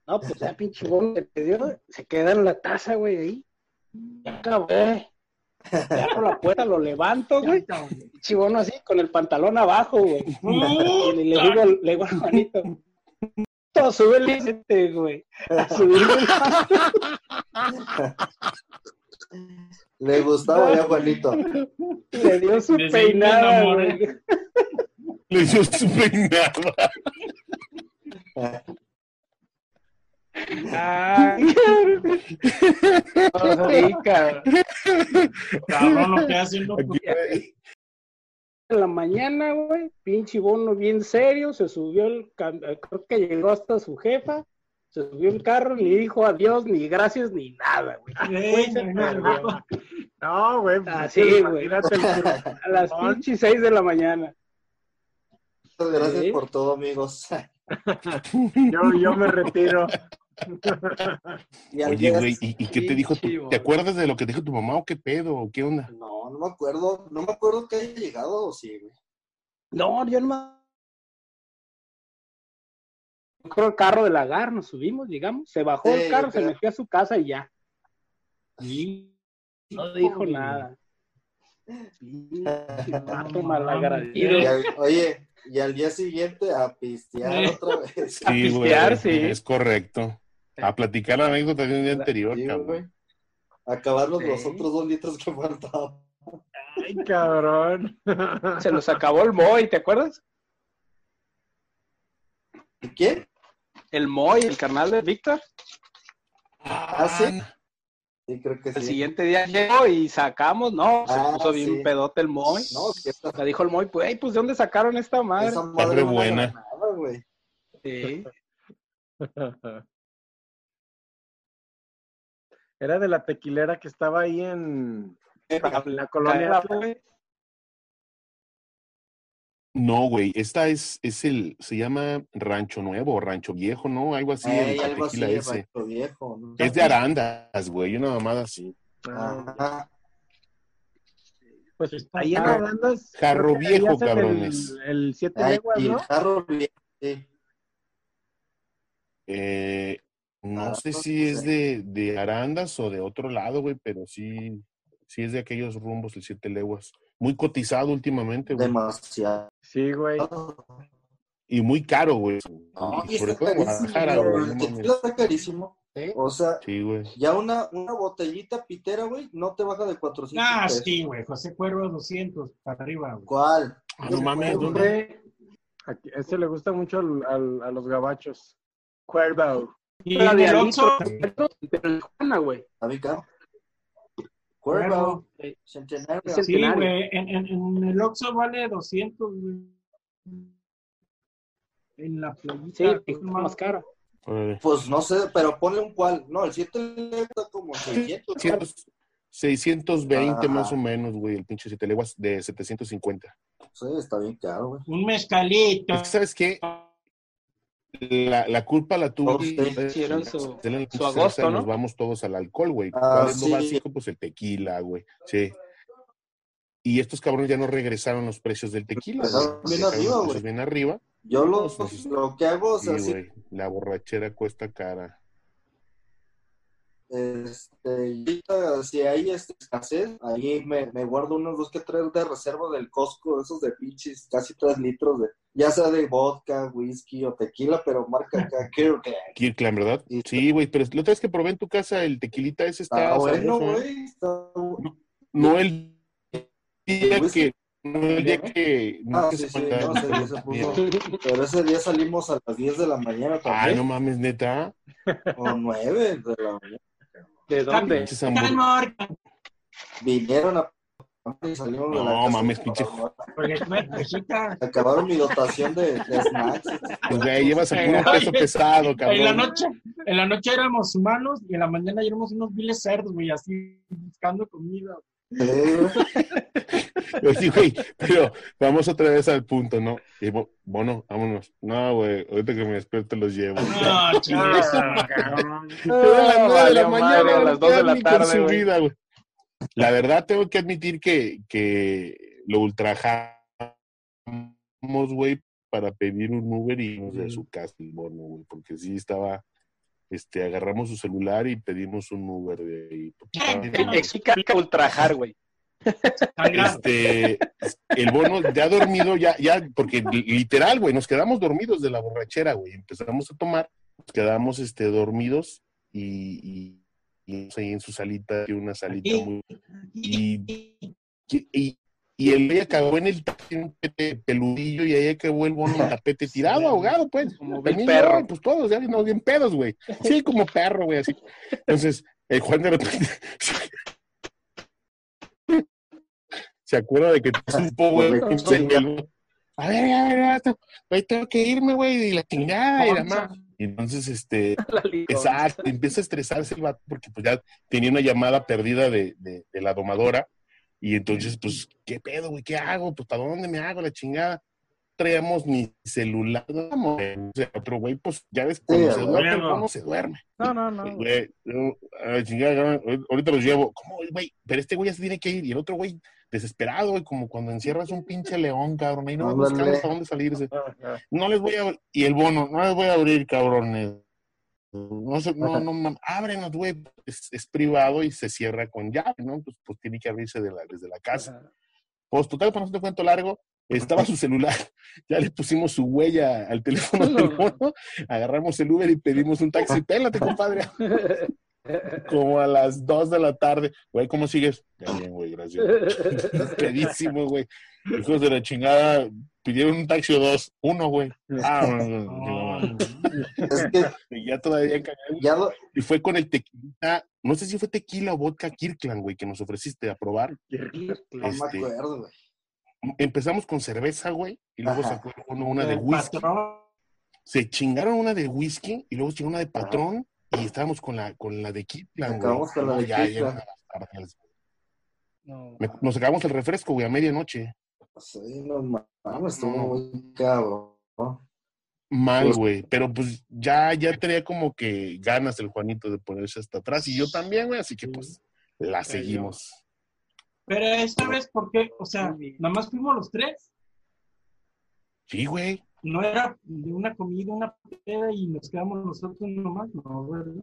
No, pues ya pinche bono se pidió, se queda en la taza, güey, ahí. Ya acabé. Ya por la puerta lo levanto, güey. Pinche bono así, con el pantalón abajo, güey. Y le, le digo, le digo al Juanito, "Todo, sube el límite, güey. A Le gustaba ya Juanito. [laughs] le dio su peinada, enamoré. güey. Le dio su peinada. Sí, cabrón. Lo que de la mañana, güey, pinche bono bien serio, se subió el, eh, creo que llegó hasta su jefa, se subió el carro, ni dijo adiós, ni gracias, ni nada, güey. No, güey. pues, Así, güey. [laughs] A las pinches seis de la mañana. Muchas gracias Sí. por todo, amigos. [laughs] Yo, yo me retiro. [laughs] Y Oye, güey, ¿y, y qué te dijo tu. ¿Te acuerdas de lo que dijo tu mamá o qué pedo? o ¿Qué onda? No, no me acuerdo. No me acuerdo que haya llegado o sí, güey. No, yo no me... Creo el carro del lagar, nos subimos, llegamos, se bajó Sí, el carro, se metió a su casa y ya. Y no dijo nada. Pinche vato [laughs] malagradecido. Y al- oye, y al día siguiente a pistear Eh. otra vez. [laughs] Sí, güey. pistear, sí. Es correcto. A platicar la anécdota de un día anterior, Sí, cabrón. güey. Acabarnos Sí. los otros dos litros que faltaban. Ay, cabrón. Se nos acabó el Moy, ¿te acuerdas? ¿Y quién? El Moy, el carnal de Víctor. Ah, sí. Sí, creo que El sí. siguiente día llegó y sacamos, no, se Ah, puso bien sí. pedote el Moy. No, es que esta, Le dijo el Moy, pues, "Ey, pues, ¿de dónde sacaron esta madre? esa re madre no buena. era nada, güey. Sí. [laughs] Era de la tequilera que estaba ahí en, en la colonia. Güey. No, güey, esta es, es el, se llama Rancho Nuevo, Rancho Viejo, ¿no? Algo así, Ey, el algo así, ese. Rancho viejo. ¿no? Es de Arandas, güey, una mamada así. Ah, pues ahí en Arandas. Jarro viejo, cabrones. El, el siete Ay, leguas, y el ¿no? jarro viejo, sí. Eh, no Ah, sé no si es de, de Arandas o de otro lado, güey, pero sí, sí es de aquellos rumbos, el Siete Leguas. Muy cotizado últimamente, güey. Demasiado. Sí, güey. Y muy caro, güey. No, Y y sobre todo. Guadalajara, güey. está carísimo. Sí. O sea, Sí, ya una, una botellita pitera, güey, no te baja de 400 Ah, pesos. sí, güey. José Cuervo 200 para arriba, güey. ¿Cuál? Ah, no mames, ¿dónde? Aquí- ese le gusta mucho al- al- a los gabachos. Cuervo. Y La en de el Oxxo, pero en Juana, güey. ¿Está bien caro? Cuervo. Cuervo. Centenario. Sí, güey. En, en, en el Oxxo vale 200, güey. En la playita. Sí, más cara. Órale. Pues no sé, pero ponle un cual. No, el 7 está como 600. 600, 620 Ajá. más o menos, güey, el pinche Siete Leguas de 750. Sí, está bien caro, güey. Un mezcalito. Es que, ¿sabes qué? La, la culpa la tuvo. Hicieron su- su agosto, ¿no? Nos vamos todos al alcohol, güey. Ah, ¿Cuál es lo sí. básico? Pues el tequila, güey. Sí. Y estos cabrones ya no regresaron los precios del tequila. Pues, bien arriba, los güey. precios bien arriba. Yo lo, lo que hago, o sea, sí. La borrachera cuesta cara. Este, si hay este, escasez, ahí me, me guardo unos dos que tres de reserva del Costco, esos de pinches, casi tres litros de, ya sea de vodka, whisky o tequila, pero marca acá, [laughs] que Kirkland, ¿verdad? Sí. Sí, güey. Pero la otra vez que probé en tu casa el tequilita ese está, está bueno, ¿eh? güey. Está... No el día que. No el día que. no Ah, que sí, se sí, no, ese día se puso- Pero ese día salimos a las 10 de la mañana Ay, también, no mames, neta. o 9 de la mañana. ¿De dónde? Vinieron a... y salimos de la No, mames, pinche-. Acabaron mi dotación de, de snacks. Pues, güey, llevas a puro peso pesado, cabrón. En la noche, en la noche éramos humanos y en la mañana éramos unos viles cerdos, güey, así buscando comida. Güey, pero vamos otra vez al punto, ¿no? Y, bo- bueno, vámonos. No, güey, ahorita que me despierto los llevo. No, chingues. Ah, cabrón. De la valió mañana, madre, a las dos de la tarde, su güey. vida, güey. La verdad, tengo que admitir que, que lo ultrajamos, güey, para pedir un Uber y irnos de su casa, el bono, güey, porque sí estaba, este, agarramos su celular y pedimos un Uber de ahí. Explica ultrajar, güey. este, el bono ya dormido, ya, ya, porque li- literal, güey, nos quedamos dormidos de la borrachera, güey. Empezamos a tomar, nos quedamos este, dormidos y, y, y ahí en su salita, una salita muy. Y, y, y el güey acabó en el tapete peludillo y ahí acabó el bono en el tapete [laughs] tirado, ahogado, pues. Como También perro. pues todos, ya vimos bien pedos, güey. Sí, como perro, güey, así. Entonces, el Juan de repente [laughs] se acuerda de que supo, güey. A ver, a ver, güey, tengo que irme, güey, y la chingada y la más. Y entonces, este, [laughs] exacto, empieza a estresarse el vato porque pues ya tenía una llamada perdida de, de, de la domadora. Y entonces, pues, ¿qué pedo, güey? ¿Qué hago? Pues, ¿para dónde me hago la chingada? Traíamos mi celular. No, otro güey, pues, ya ves, cuando Sí, se a duerme, huevo. ¿cómo se duerme? No, no, no. Güey, a la chingada, ahorita los llevo. ¿Cómo, güey? Pero este güey ya se tiene que ir. Y el otro güey, desesperado, güey, como cuando encierras un pinche león, cabrón. Ahí no Ándale. buscando hasta dónde salirse. No les voy a Y el bono, no les voy a abrir, cabrones. No, sé, no, no, ábrenos, güey. Es, es privado y se cierra con llave, ¿no? Pues, pues tiene que abrirse de la- desde la casa. Pues total, para no te cuento largo, estaba su celular. [laughs] Ya le pusimos su huella al teléfono del. [laughs] Agarramos el Uber y pedimos un taxi. Pélate, compadre. [laughs] Como a las 2 de la tarde. Güey, ¿cómo sigues? Ya bien, güey, gracias. Pedísimo, güey. Hijos de la chingada, pidieron un taxi o dos. Uno, güey. Ah, Es que [laughs] y ya todavía ya lo, Y fue con el tequila, no sé si fue tequila o vodka Kirkland, güey, que nos ofreciste a probar. no Este, me acuerdo, güey. Empezamos con cerveza, güey, y luego Ajá. sacó uno una de whisky. patrón. Se chingaron una de whisky y luego se chingó una de patrón y estábamos con la, con la de Kirkland, güey. Acabamos con la de ya, ya. No. Me- Nos sacamos el refresco, güey, a medianoche. Sí, no mames, estuvo muy cabrón. ¿no? Mal, güey. Pero pues ya, ya tenía como que ganas el Juanito de ponerse hasta atrás y yo también, güey, así que pues la seguimos. Pero esta vez, ¿por qué? O sea, nada más fuimos los tres. Sí, güey. No era de una comida, una peda y nos quedamos nosotros nomás, no, ¿verdad?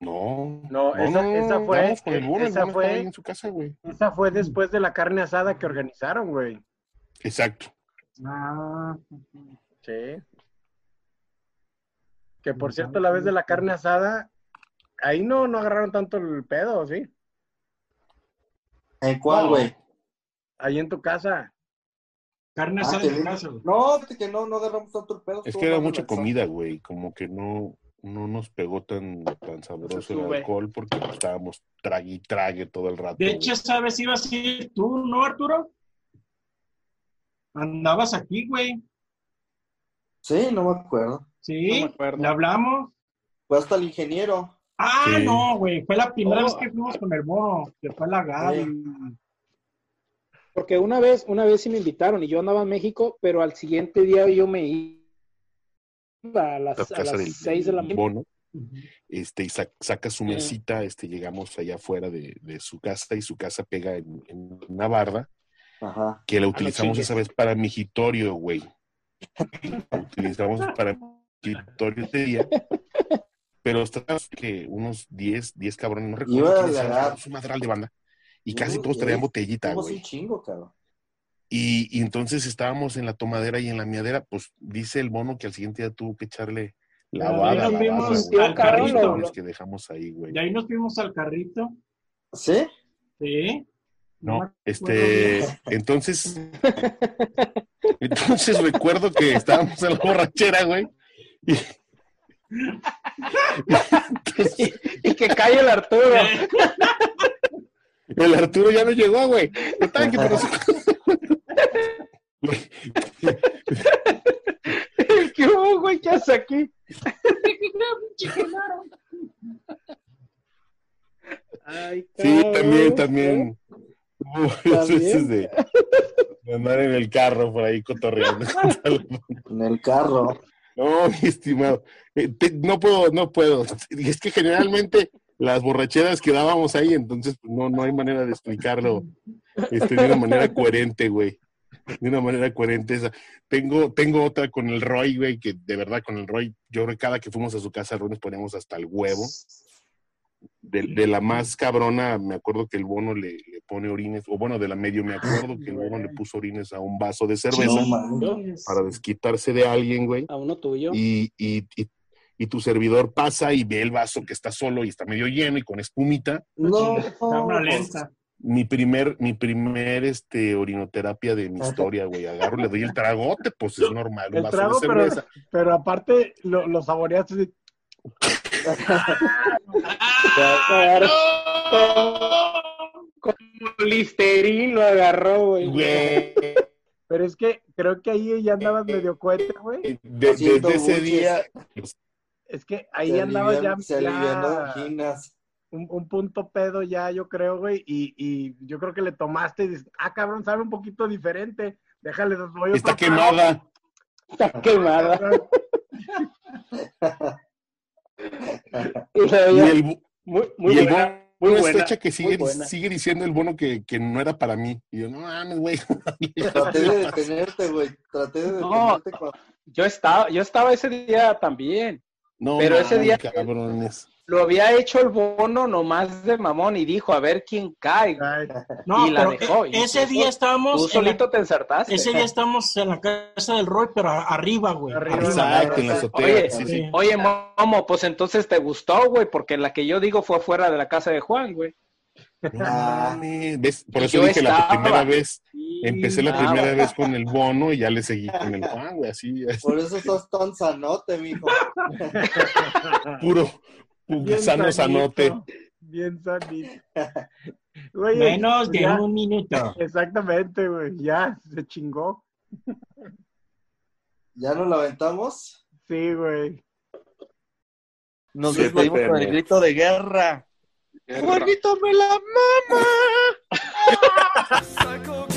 No. No, esa- esa fue- el bono, esa fue- en su casa, güey. Esa fue después de la carne asada que organizaron, güey. Exacto. Ah, Sí. Que por cierto, la vez de la carne asada, ahí no, no agarraron tanto el pedo, ¿sí? ¿En cuál, No. güey? Ahí en tu casa. carne Ah, asada en tu casa, güey. No, que no, no agarramos tanto el pedo. Es que era mucha comida, güey. Como que no, no nos pegó tan, tan sabroso el alcohol porque pues, estábamos trague y trague todo el rato. De hecho, esa vez ibas a ir tú, ¿no, Arturo? Andabas aquí, güey. Sí, no me acuerdo. Sí, No me acuerdo. le hablamos. Fue hasta el ingeniero. Ah, Sí. no, güey. Fue la primera Oh. vez que fuimos con el mono, que fue la Gaby. Porque una vez, una vez sí me invitaron y yo andaba en México, pero al siguiente día yo me iba a las, La a las del, 6 de la mañana. Este, y sa- saca su Sí. mesita, este, llegamos allá afuera de, de su casa y su casa pega en, en una barda Ajá. que la utilizamos chingues. esa vez para migitorio, güey. Utilizamos para migitorio ese día. Pero estábamos que unos 10, 10 cabrones, no recuerdo agarrar. un madral de banda. Y casi Uy, todos traían eh, botellita, Fuimos güey. un chingo, cabrón. Y, y entonces estábamos en la tomadera y en la miadera, pues dice el bono que al siguiente día tuvo que echarle lavada, ahí nos lavada, vimos güey, al los carrito. que dejamos ahí, güey. Y ahí nos fuimos al carrito. ¿Sí? Sí. No, este, entonces, entonces recuerdo que estábamos en la borrachera, güey. Y, entonces, Y que cae el Arturo. el Arturo ya no llegó, güey. Total, que por eso- Güey, ¿Qué hubo, güey? ¿Qué haces aquí? Ay, Sí, también, también. Veces de, de andar en el carro por ahí cotorreando. [laughs] En el carro. No, mi estimado. Eh, te- no puedo, no puedo. Y [laughs] es que generalmente las borracheras que dábamos ahí, entonces pues, no, no hay manera de explicarlo este, de una manera coherente, güey. De una manera coherente esa. Tengo, tengo otra con el Roy, güey, que de verdad con el Roy, yo creo que cada que fuimos a su casa, Roy nos poníamos hasta el huevo. De, de la más cabrona, me acuerdo que el bono le, le pone orines, o bueno, de la medio me acuerdo que el bono le puso orines a un vaso de cerveza No para desquitarse de alguien, güey. A uno tuyo. Y, y, y, y tu servidor pasa y ve el vaso que está solo y está medio lleno y con espumita. No. Está una lenta. Mi primer, mi primer este, orinoterapia de mi historia, güey. Agarro, le doy el tragote, pues es normal, un El vaso trago, de pero, cerveza. pero aparte lo, lo saboreaste así. Claro. Como Listerín lo agarró, güey. Güey, Pero es que creo que ahí ya andabas medio cohete, güey. de- desde ese día, Es que ahí Se andabas ya, se alivianó un, un punto pedo ya, yo creo, güey. Y, y yo creo que le tomaste y dices, ah, cabrón, sabe un poquito diferente. Déjale, voy está otro trago". quemada. Está quemada. [laughs] Y el, muy, muy y el buena, bono muy buena, fecha que sigue, muy buena. sigue diciendo el bono que, que no era para mí. Y yo, no mames, güey. [laughs] Traté de detenerte, güey. Traté de No. detenerte cuando... Yo estaba, yo estaba ese día también. No, Pero ese mames, día- cabrones. Lo había hecho el bono nomás de mamón y dijo, a ver quién cae. No, Y la dejó, e- y ese tú día estábamos. Tú la- solito te ensartaste. ese día estamos en la casa del Roy, pero arriba, güey. Arriba. Exacto, en la azotea. Oye, sí, sí. Sí. Oye, Momo, pues entonces te gustó, güey, porque la que yo digo fue fuera de la casa de Juan, güey. No Ah. Por eso yo dije la primera vez. Empecé la primera vez con el bono y ya le seguí con el Juan, güey, así, así, Por eso sos tan sanote, mijo. puro, Bien sano sanote. Bien sanito. Menos de un minuto. Exactamente, güey. Ya, se chingó. ¿Ya nos la aventamos? Sí, güey. Nos despedimos con el grito de guerra. guerra. ¡Juanito me la mama! [laughs]